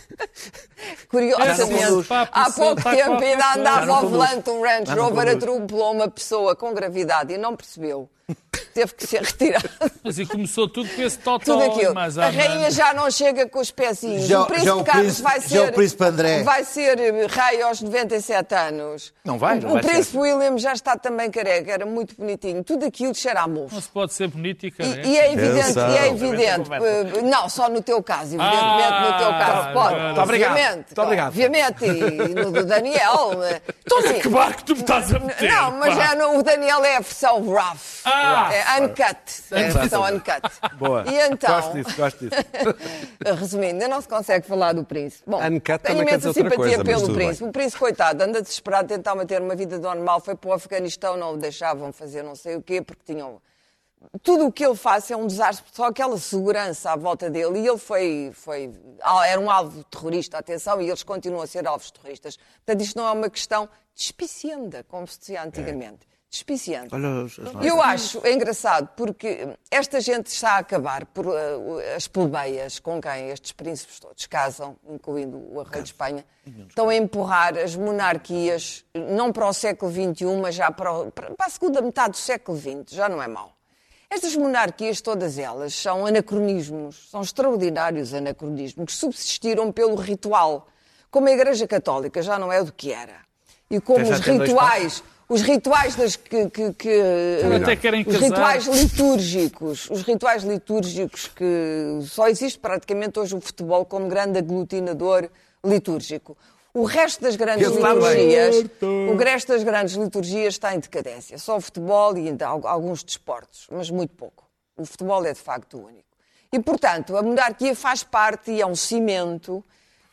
Curiosamente, há pouco tempo ainda andava ao volante um Range Rover, atropelou uma pessoa com gravidade e não percebeu. Teve que ser retirado. Mas e começou tudo com esse totó Tudo aquilo. mais A rainha já não chega com os pezinhos. Já- o príncipe já o Carlos príncipe- vai já ser. o príncipe André. Vai ser rei aos 97 anos. Não vai, O, não o vai ser. príncipe William já está também careca, era muito bonitinho. Tudo aquilo cheira a mofo. Não se pode ser bonito e careca. E, e é evidente, e é evidente, não, só no teu caso, evidentemente Ah, no teu caso, pode. muito obrigado. Obviamente, Muito obrigado. Obviamente, e no do Daniel. eh, assim, Que barco tu me estás a meter? não, mas é no- o Daniel é a versão rough. Ah! É uncut. É a versão uncut. Boa. E então, Gosto disso, gosto disso. resumindo, ainda não se consegue falar do príncipe. Bom, Uncut tenho imensa simpatia coisa, pelo tudo bem. príncipe. O príncipe, coitado, anda desesperado, tentava ter uma vida normal, foi para o Afeganistão, não o deixavam fazer não sei o quê, porque tinham tudo o que ele faz é um desastre, só aquela segurança à volta dele. E ele foi, foi era um alvo terrorista, atenção, e eles continuam a ser alvos terroristas. Portanto, isto não é uma questão despicienda, como se dizia antigamente. Despicienda. As Eu acho engraçado porque esta gente está a acabar por uh, as plebeias com quem estes príncipes todos casam, incluindo o rei de Espanha, estão a empurrar as monarquias não para o século XXI, mas já para, o- para a segunda metade do século XX. Já não é mau. Estas monarquias, todas elas, são anacronismos, são extraordinários anacronismos que subsistiram pelo ritual. Como a Igreja Católica já não é do que era. E como Já os rituais, os rituais das que, que- que- Até querem os casar. rituais litúrgicos, os rituais litúrgicos que só existe praticamente hoje o futebol como grande aglutinador litúrgico. O resto das grandes liturgias, o resto das grandes liturgias está em decadência. Só o futebol e ainda al- alguns desportos, mas muito pouco. O futebol é de facto o único. E, portanto, a monarquia faz parte e é um cimento,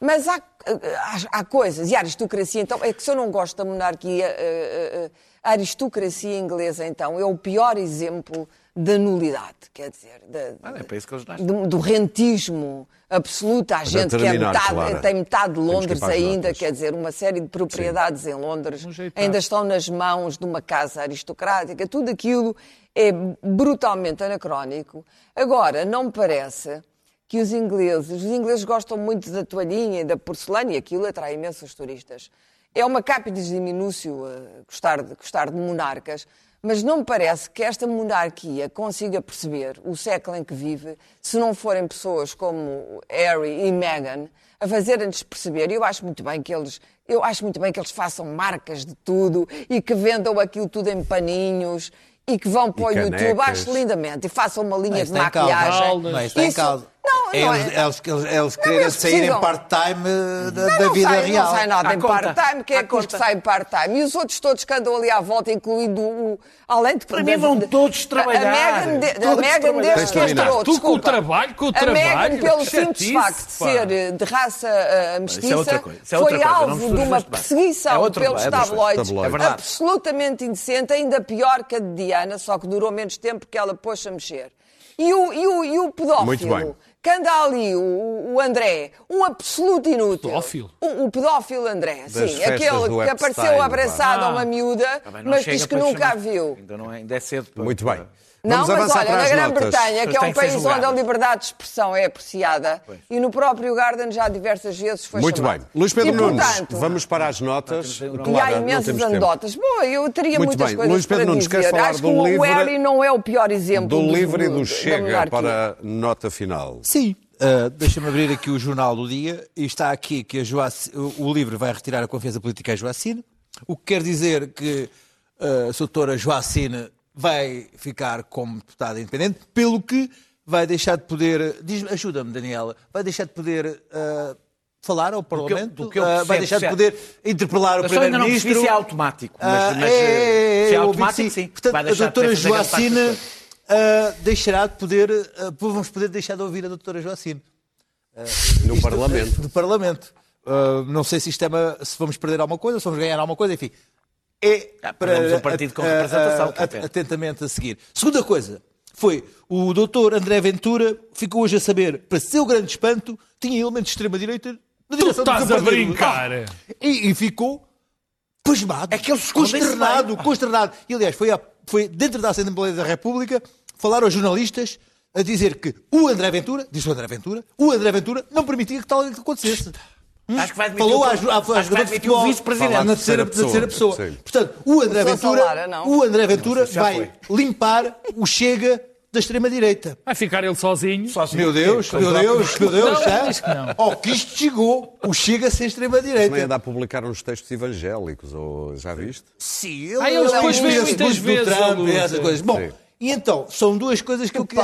mas há, há, há coisas. E a aristocracia, então, é que se eu não gosto da monarquia, eh, eh, a aristocracia inglesa, então, é o pior exemplo da nulidade, quer dizer, da- Ah, é para isso que eles nascem. do, do rentismo absoluto. Há gente que é metade, Clara. tem metade de que Londres as ainda, quer dizer, uma série de propriedades em Londres Um ainda estão nas mãos de uma casa aristocrática. Tudo aquilo é brutalmente anacrónico. Agora, não me parece que os ingleses, os ingleses gostam muito da toalhinha e da porcelana e aquilo atrai imensos turistas. É uma cápita diminúcio uh, gostar, de, gostar de monarcas, mas não me parece que esta monarquia consiga perceber o século em que vive se não forem pessoas como Harry e Meghan a fazerem-nos perceber. Eu acho muito bem que eles, eu acho muito bem que eles façam marcas de tudo e que vendam aquilo tudo em paninhos e que vão para o canecas. YouTube. Acho lindamente. E façam uma linha Mas de maquiagem. Caldas. Mas Isso-. Não, É não eles, é. eles, eles, eles querem eles sair em part-time eh, da, Não, da não vida sai, real. Não sai nada À em conta. part-time. Quem é À que os que conta. sai em part-time? E os outros todos que andam ali à volta, incluindo o. Além de. Para mim vão todos trabalhar. A Megan, de, a Todos Megan trabalhar. Tens de terminar. demonstrou, Tu com o trabalho, com o A trabalho. Megan, pelo que simples chatice, facto de ser eh, de raça é mestiça, é foi. Não alvo de uma perseguição É pelos tabloides. É absolutamente indecente, ainda pior que a de Diana, só que durou menos tempo porque ela pôs a mexer. E o, e o, e o pedófilo, Muito bem. Que anda ali, o, o André, um absoluto inútil. Pedófilo? O, o pedófilo André, Das sim. festas Aquele do que apareceu Epstein, abraçado pá. a uma miúda, Tá bem, não mas chega diz que para nunca a chamar- viu. Ainda, não é, ainda é cedo. para- Muito bem. Não, Vamos mas olha, na. Grã-Bretanha, que é um país onde a liberdade de expressão é apreciada, e no próprio Garden já diversas vezes foi Muito chamado. bem. Luís Pedro e, Nunes, portanto, vamos para as notas. E há imensas anedotas. Bom, eu teria Muito muitas bem. coisas Luís Pedro para Nunes, dizer. queres falar Acho do que o livro- Harry não é o pior exemplo Do livro e do Chega para nota final. Sim. Uh, Deixa-me abrir aqui o Jornal do Dia e está aqui que a o o livro vai retirar a confiança política a Joacine, o que quer dizer que uh, a doutora Joacine vai ficar como deputada independente, pelo que vai deixar de poder, ajuda-me Daniela, vai deixar de poder uh, falar ao que eu- Parlamento, do que eu uh, vai deixar de certo. poder interpelar o Primeiro-Ministro. se é automático. Mas, Ah, mas, é, é, é, se é que automático, sim. Portanto, Vai a doutora Joacine ah, deixará de poder, ah, vamos poder deixar de ouvir a doutora Joacine. No Isto, Parlamento. eh, Do Parlamento. Não sei se, isto é uma- se vamos perder alguma coisa, se vamos ganhar alguma coisa, enfim. É Ah, perdemos um partido com representação, que é pena. atentamente a seguir. Segunda coisa foi o doutor André Ventura ficou hoje a saber, para seu grande espanto, tinha elementos de extrema-direita na Tu direção do estás a partido. brincar. Ah, e, e ficou pasmado, É que eles consternado, consternado. E aliás, foi, a- foi dentro da Assembleia da República falar aos jornalistas a dizer que o André Ventura, diz o André Ventura, o André Ventura não permitia que tal acontecesse. Acho que vai admitir Falou o- às, às, acho que às vai jogadoras de admitir o futebol, vice-presidente. Na terceira terceira, terceira pessoa. pessoa. Sim. Portanto, o André Pessoa Ventura, Salara, o André Ventura vai limpar o Chega da extrema-direita. Vai ficar ele sozinho. Meu Deus, meu Deus, meu Deus, Não, diz que não. Ao que isto chegou, o Chega sem Também extrema-direita. anda a publicar uns textos evangélicos, ou já viste? Sim, ele, Ah, eles ele depois é veem esse muitas vezes Trump e essas coisas. Bom, e então, são duas coisas que eu Que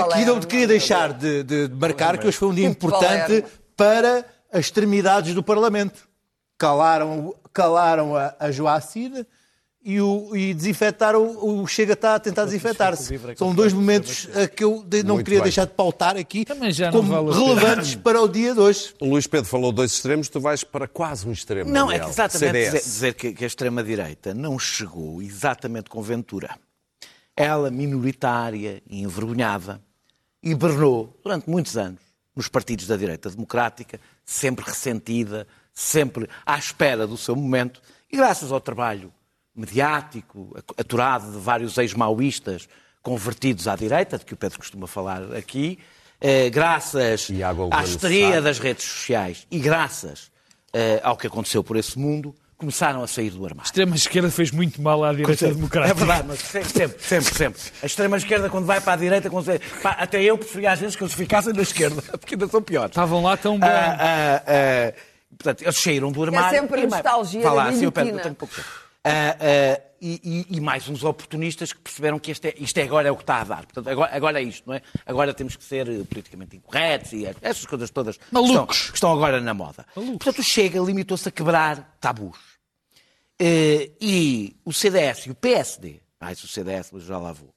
queria deixar de, de marcar, que hoje foi um dia importante para as extremidades do Parlamento. Calaram, calaram a, a Joacine e, o, e desinfetaram, o Chega está a tentar desinfetar-se. São dois momentos eh, que eu de- não Muito queria bem. deixar de pautar aqui como vale relevantes para o dia de hoje. O Luís Pedro falou dois extremos, tu vais para quase um extremo. Não, é Daniel. que exatamente dizer, dizer que, que a extrema-direita não chegou exatamente com Ventura. Ela, minoritária e envergonhada, hibernou durante muitos anos nos partidos da direita democrática, sempre ressentida, sempre à espera do seu momento, e graças ao trabalho mediático, aturado de vários ex-maoístas convertidos à direita, de que o Pedro costuma falar aqui, eh, graças à histeria das redes sociais e graças eh, ao que aconteceu por esse mundo, começaram a sair do A armário. extrema-esquerda fez muito mal à direita democrática. É verdade, mas sempre, sempre, sempre, sempre. A extrema-esquerda, quando vai para a direita, quando... pá, até eu preferia às vezes que eles ficassem na esquerda, porque ainda são piores. Estavam lá tão bem. Ah, ah, ah, portanto, eles saíram do armário. sempre a e nostalgia da lá, sim, eu guilhotina. pego, eu tenho pouco tempo. Ah, ah, e, e- e mais uns oportunistas que perceberam que isto, é, isto é agora é o que está a dar. Portanto, agora, agora é isto, não é? Agora temos que ser eh, politicamente incorretos e essas coisas todas que Malucos. estão, que estão agora na moda. Portanto, o Chega limitou-se a quebrar tabus. Eh, e o CDS e o PSD, mais o CDS, mas já lá vou,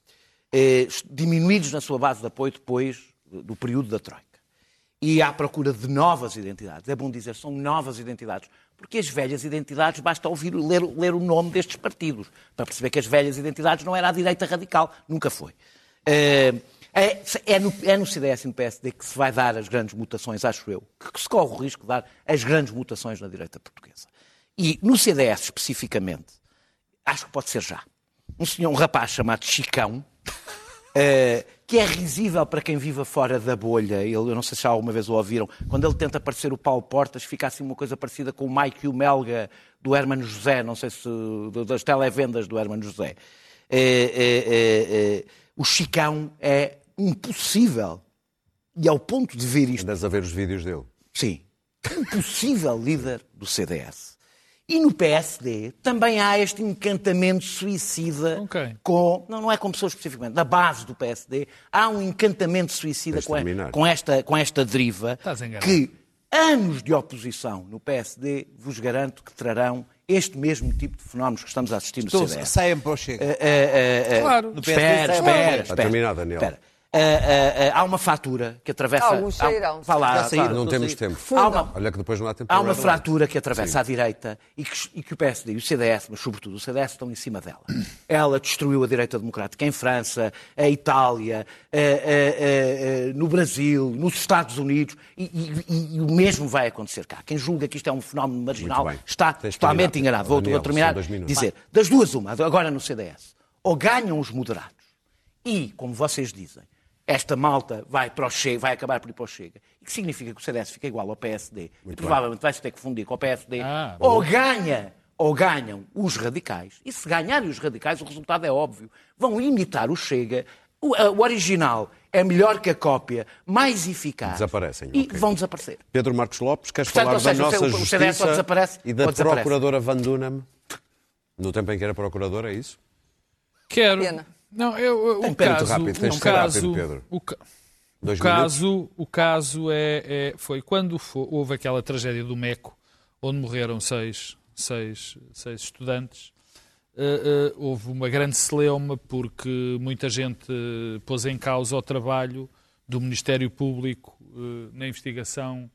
eh, diminuídos na sua base de apoio depois do do período da Troika. E à procura de novas identidades. É bom dizer, são novas identidades. Porque as velhas identidades, basta ouvir, ler, ler o nome destes partidos, para perceber que as velhas identidades não era a direita radical. Nunca foi. Eh, É, é no, é no CDS e no PSD que se vai dar as grandes mutações, acho eu, que se corre o risco de dar as grandes mutações na direita portuguesa. E no CDS, especificamente, acho que pode ser já. Um senhor, um rapaz chamado Chicão, eh, que é risível para quem viva fora da bolha. Ele, eu não sei se já alguma vez o ouviram. Quando ele tenta parecer o Paulo Portas, fica assim uma coisa parecida com o Mike e o Melga do Hermano José, não sei se das televendas do Hermano José. Eh, eh, o Chicão é impossível. E ao ponto de ver isto Andas a ver os vídeos dele. Sim. Um possível líder do CDS. E no PSD também há este encantamento suicida Ok. com. Não, não é com pessoas especificamente, da base do PSD, há um encantamento suicida com, a- com esta, com esta deriva que anos de oposição no PSD vos garanto que trarão este mesmo tipo de fenómenos que estamos a assistir no Estou, CDS. saiam para o Chega. Eh, eh, eh, Claro. No PSD Espera, espera, espera. terminar, Daniel. Espera. Eh, eh, eh, há uma fratura que atravessa. Alguns há- sairão. Vá lá, saíram. Não temos sair. tempo. Há uma, Olha que depois não há tempo Há uma fratura que atravessa a direita e que, e que o PSD e o CDS, mas sobretudo o CDS, estão em cima dela. Ela destruiu a direita democrática em França, a Itália, no Brasil, nos Estados Unidos e, e- e- e o mesmo vai acontecer cá. Quem julga que isto é um fenómeno marginal está totalmente enganado. Vou, Daniel, vou terminar dizer, das duas uma, agora no CDS, ou ganham os moderados e, como vocês dizem, esta malta vai, para o Chega, vai acabar por ir para o Chega. E que significa que o CDS fica igual ao PSD. e provavelmente vai se ter que fundir com o PSD. Ah, ou ganha, ou ganham os radicais. E se ganharem os radicais, o resultado é óbvio. Vão imitar o Chega. O, a- o original é melhor que a cópia, mais eficaz. Desaparecem, E ok. vão desaparecer. Pedro Marcos Lopes, queres Portanto, falar seja, da o nossa o CDS justiça ou desaparece, e da procuradora Van Dunham? No tempo em que era procuradora, é isso? Quero. Pena. Não, eu, eu- o caso, rápido, tens o caso, rápido, Pedro. o ca- o caso, o caso é, é- foi quando fo- houve aquela tragédia do Meco, onde morreram seis, seis, seis estudantes. eh, eh, houve uma grande celeuma porque muita gente eh, pôs em causa o trabalho do Ministério Público na investigação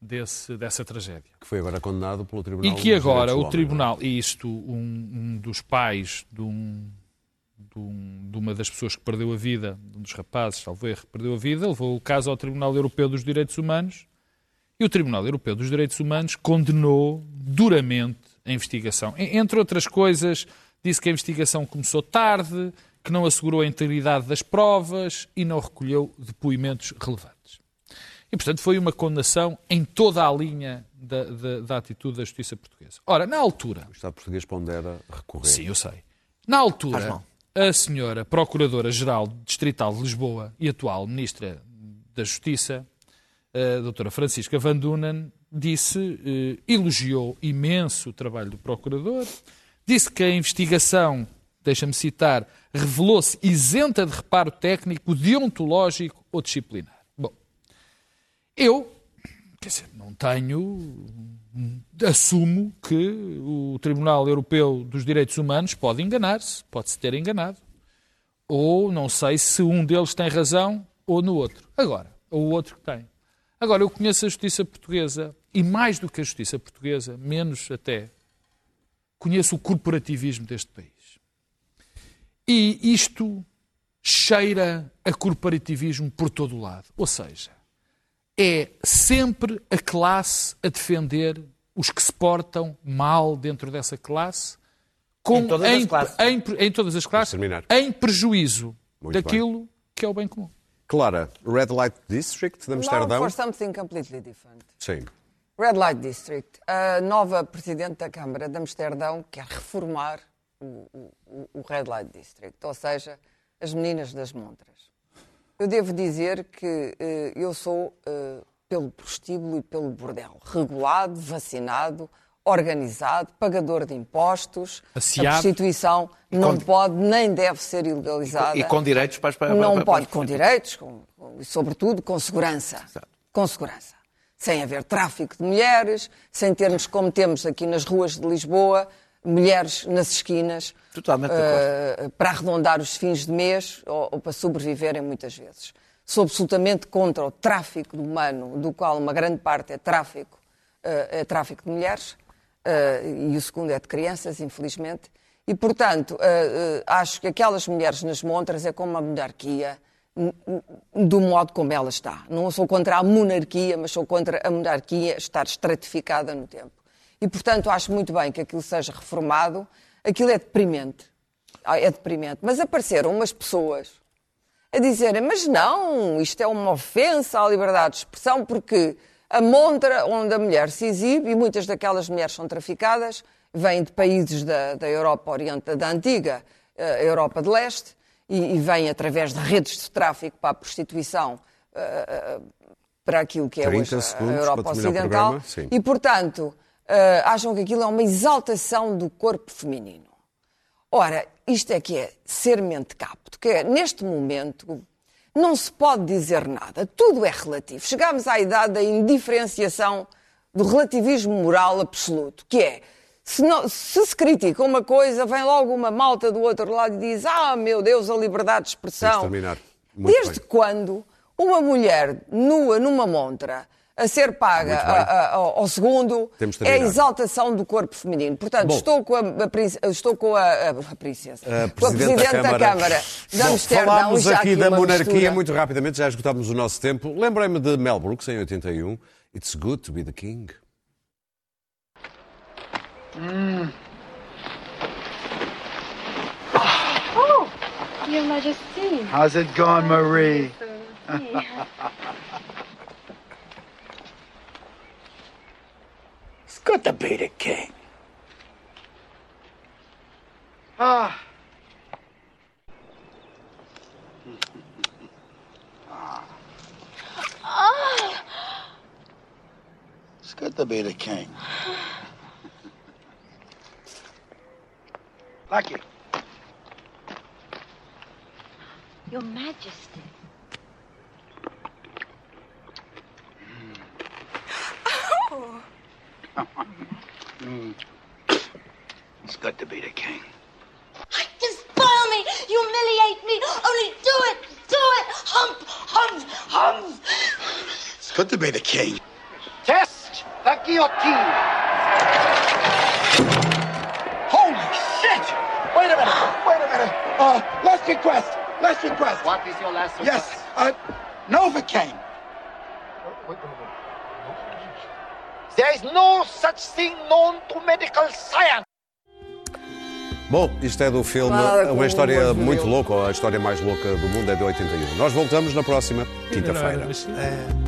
desse, dessa tragédia. Que foi agora condenado pelo Tribunal E que agora o Homem, tribunal, e isto, um, um dos pais de, um, de, um- de uma das pessoas que perdeu a vida, de um dos rapazes, erro, que perdeu a vida, levou o caso ao Tribunal Europeu dos Direitos Humanos e o Tribunal Europeu dos Direitos Humanos condenou duramente a investigação. Entre outras coisas, disse que a investigação começou tarde, que não assegurou a integridade das provas e não recolheu depoimentos relevantes. E, portanto, foi uma condenação em toda a linha da, da- da atitude da justiça portuguesa. Ora, na altura, O Estado português pondera recorrer. sim, eu sei, na Faz altura, mal. A senhora Procuradora-Geral Distrital de Lisboa e atual Ministra da Justiça, a doutora Francisca Van Dunen, disse, eh, elogiou imenso o trabalho do Procurador, disse que a investigação, deixa-me citar, revelou-se isenta de reparo técnico, deontológico ou disciplinar. Bom, eu, quer dizer, não tenho. Assumo que o Tribunal Europeu dos Direitos Humanos pode enganar-se, pode-se ter enganado. Ou não sei se um deles tem razão ou no outro. Agora, ou o outro que tem. Agora, eu conheço a justiça portuguesa e mais do que a justiça portuguesa, menos até, conheço o corporativismo deste país. E isto cheira a corporativismo por todo o lado. Ou seja, é sempre a classe a defender os que se portam mal dentro dessa classe, com, Em todas as classes. em- em todas as classes, em prejuízo Muito daquilo que é o bem comum. Clara, Red Light District de Now Amsterdão? for something completely different. Sim. Red Light District. A nova Presidente da Câmara de Amsterdão quer reformar o, o- o Red Light District, ou seja, as meninas das montras. Eu devo dizer que eh, eu sou eh, pelo prostíbulo e pelo bordel. Regulado, vacinado, organizado, pagador de impostos. Aciado. A prostituição não com- pode nem deve ser ilegalizada. E com direitos para as para- Não para- pode, para- com direitos, com, e sobretudo com segurança. Com segurança. Sem haver tráfico de mulheres, sem termos, como temos aqui nas ruas de Lisboa, mulheres nas esquinas, eh, para arredondar os fins de mês ou, ou para sobreviverem muitas vezes. Sou absolutamente contra o tráfico humano, do qual uma grande parte é tráfico, eh, é tráfico de mulheres, eh, e o segundo é de crianças, infelizmente. E, portanto, acho que aquelas mulheres nas montras é como uma monarquia, do modo como ela está. Não sou contra a monarquia, mas sou contra a monarquia estar estratificada no tempo. E, portanto, acho muito bem que aquilo seja reformado. Aquilo é deprimente. É deprimente. Mas apareceram umas pessoas a dizerem, mas não, isto é uma ofensa à liberdade de expressão, porque a montra onde a mulher se exibe, e muitas daquelas mulheres são traficadas, vêm de países da, da Europa Oriental, da antiga eh, Europa de Leste, e, e vêm através de redes de tráfico para a prostituição, eh, eh, para aquilo que é 30 hoje a- Europa Ocidental. E, portanto, acham que aquilo é uma exaltação do corpo feminino. Ora, isto é que é ser mente capto, que é, neste momento não se pode dizer nada, tudo é relativo. Chegamos à idade da indiferenciação do relativismo moral absoluto, que é se, não, se, se critica uma coisa, vem logo uma malta do outro lado e diz: Ah, meu Deus, a liberdade de expressão. Desde bem. quando uma mulher nua numa montra a ser paga a, a, ao segundo é a exaltação do corpo feminino. Portanto, Bom, estou com a, a, estou com a, a, princesa, a com a Presidente da Câmara, da Câmara de Amsterdão. Falámos aqui, aqui da monarquia mistura. muito rapidamente, já esgotámos o nosso tempo. Lembrei-me de Mel Brooks, em 81. It's good to be the king. Mm. Oh, Your Majesty. How's it going, Marie? good to be the king. Ah. It's good to be the king. Lucky. Good to be the king. Test the guillotine! Wait a minute. Wait a minute. Uh, last request. Last request. What is your last request? Yes. Uh, Novocaine. There is no such thing known to medical science. Bom, isto é do filme Uma História Muito Louca, ou a história mais louca do mundo, é de 81. Nós voltamos na próxima quinta-feira. É.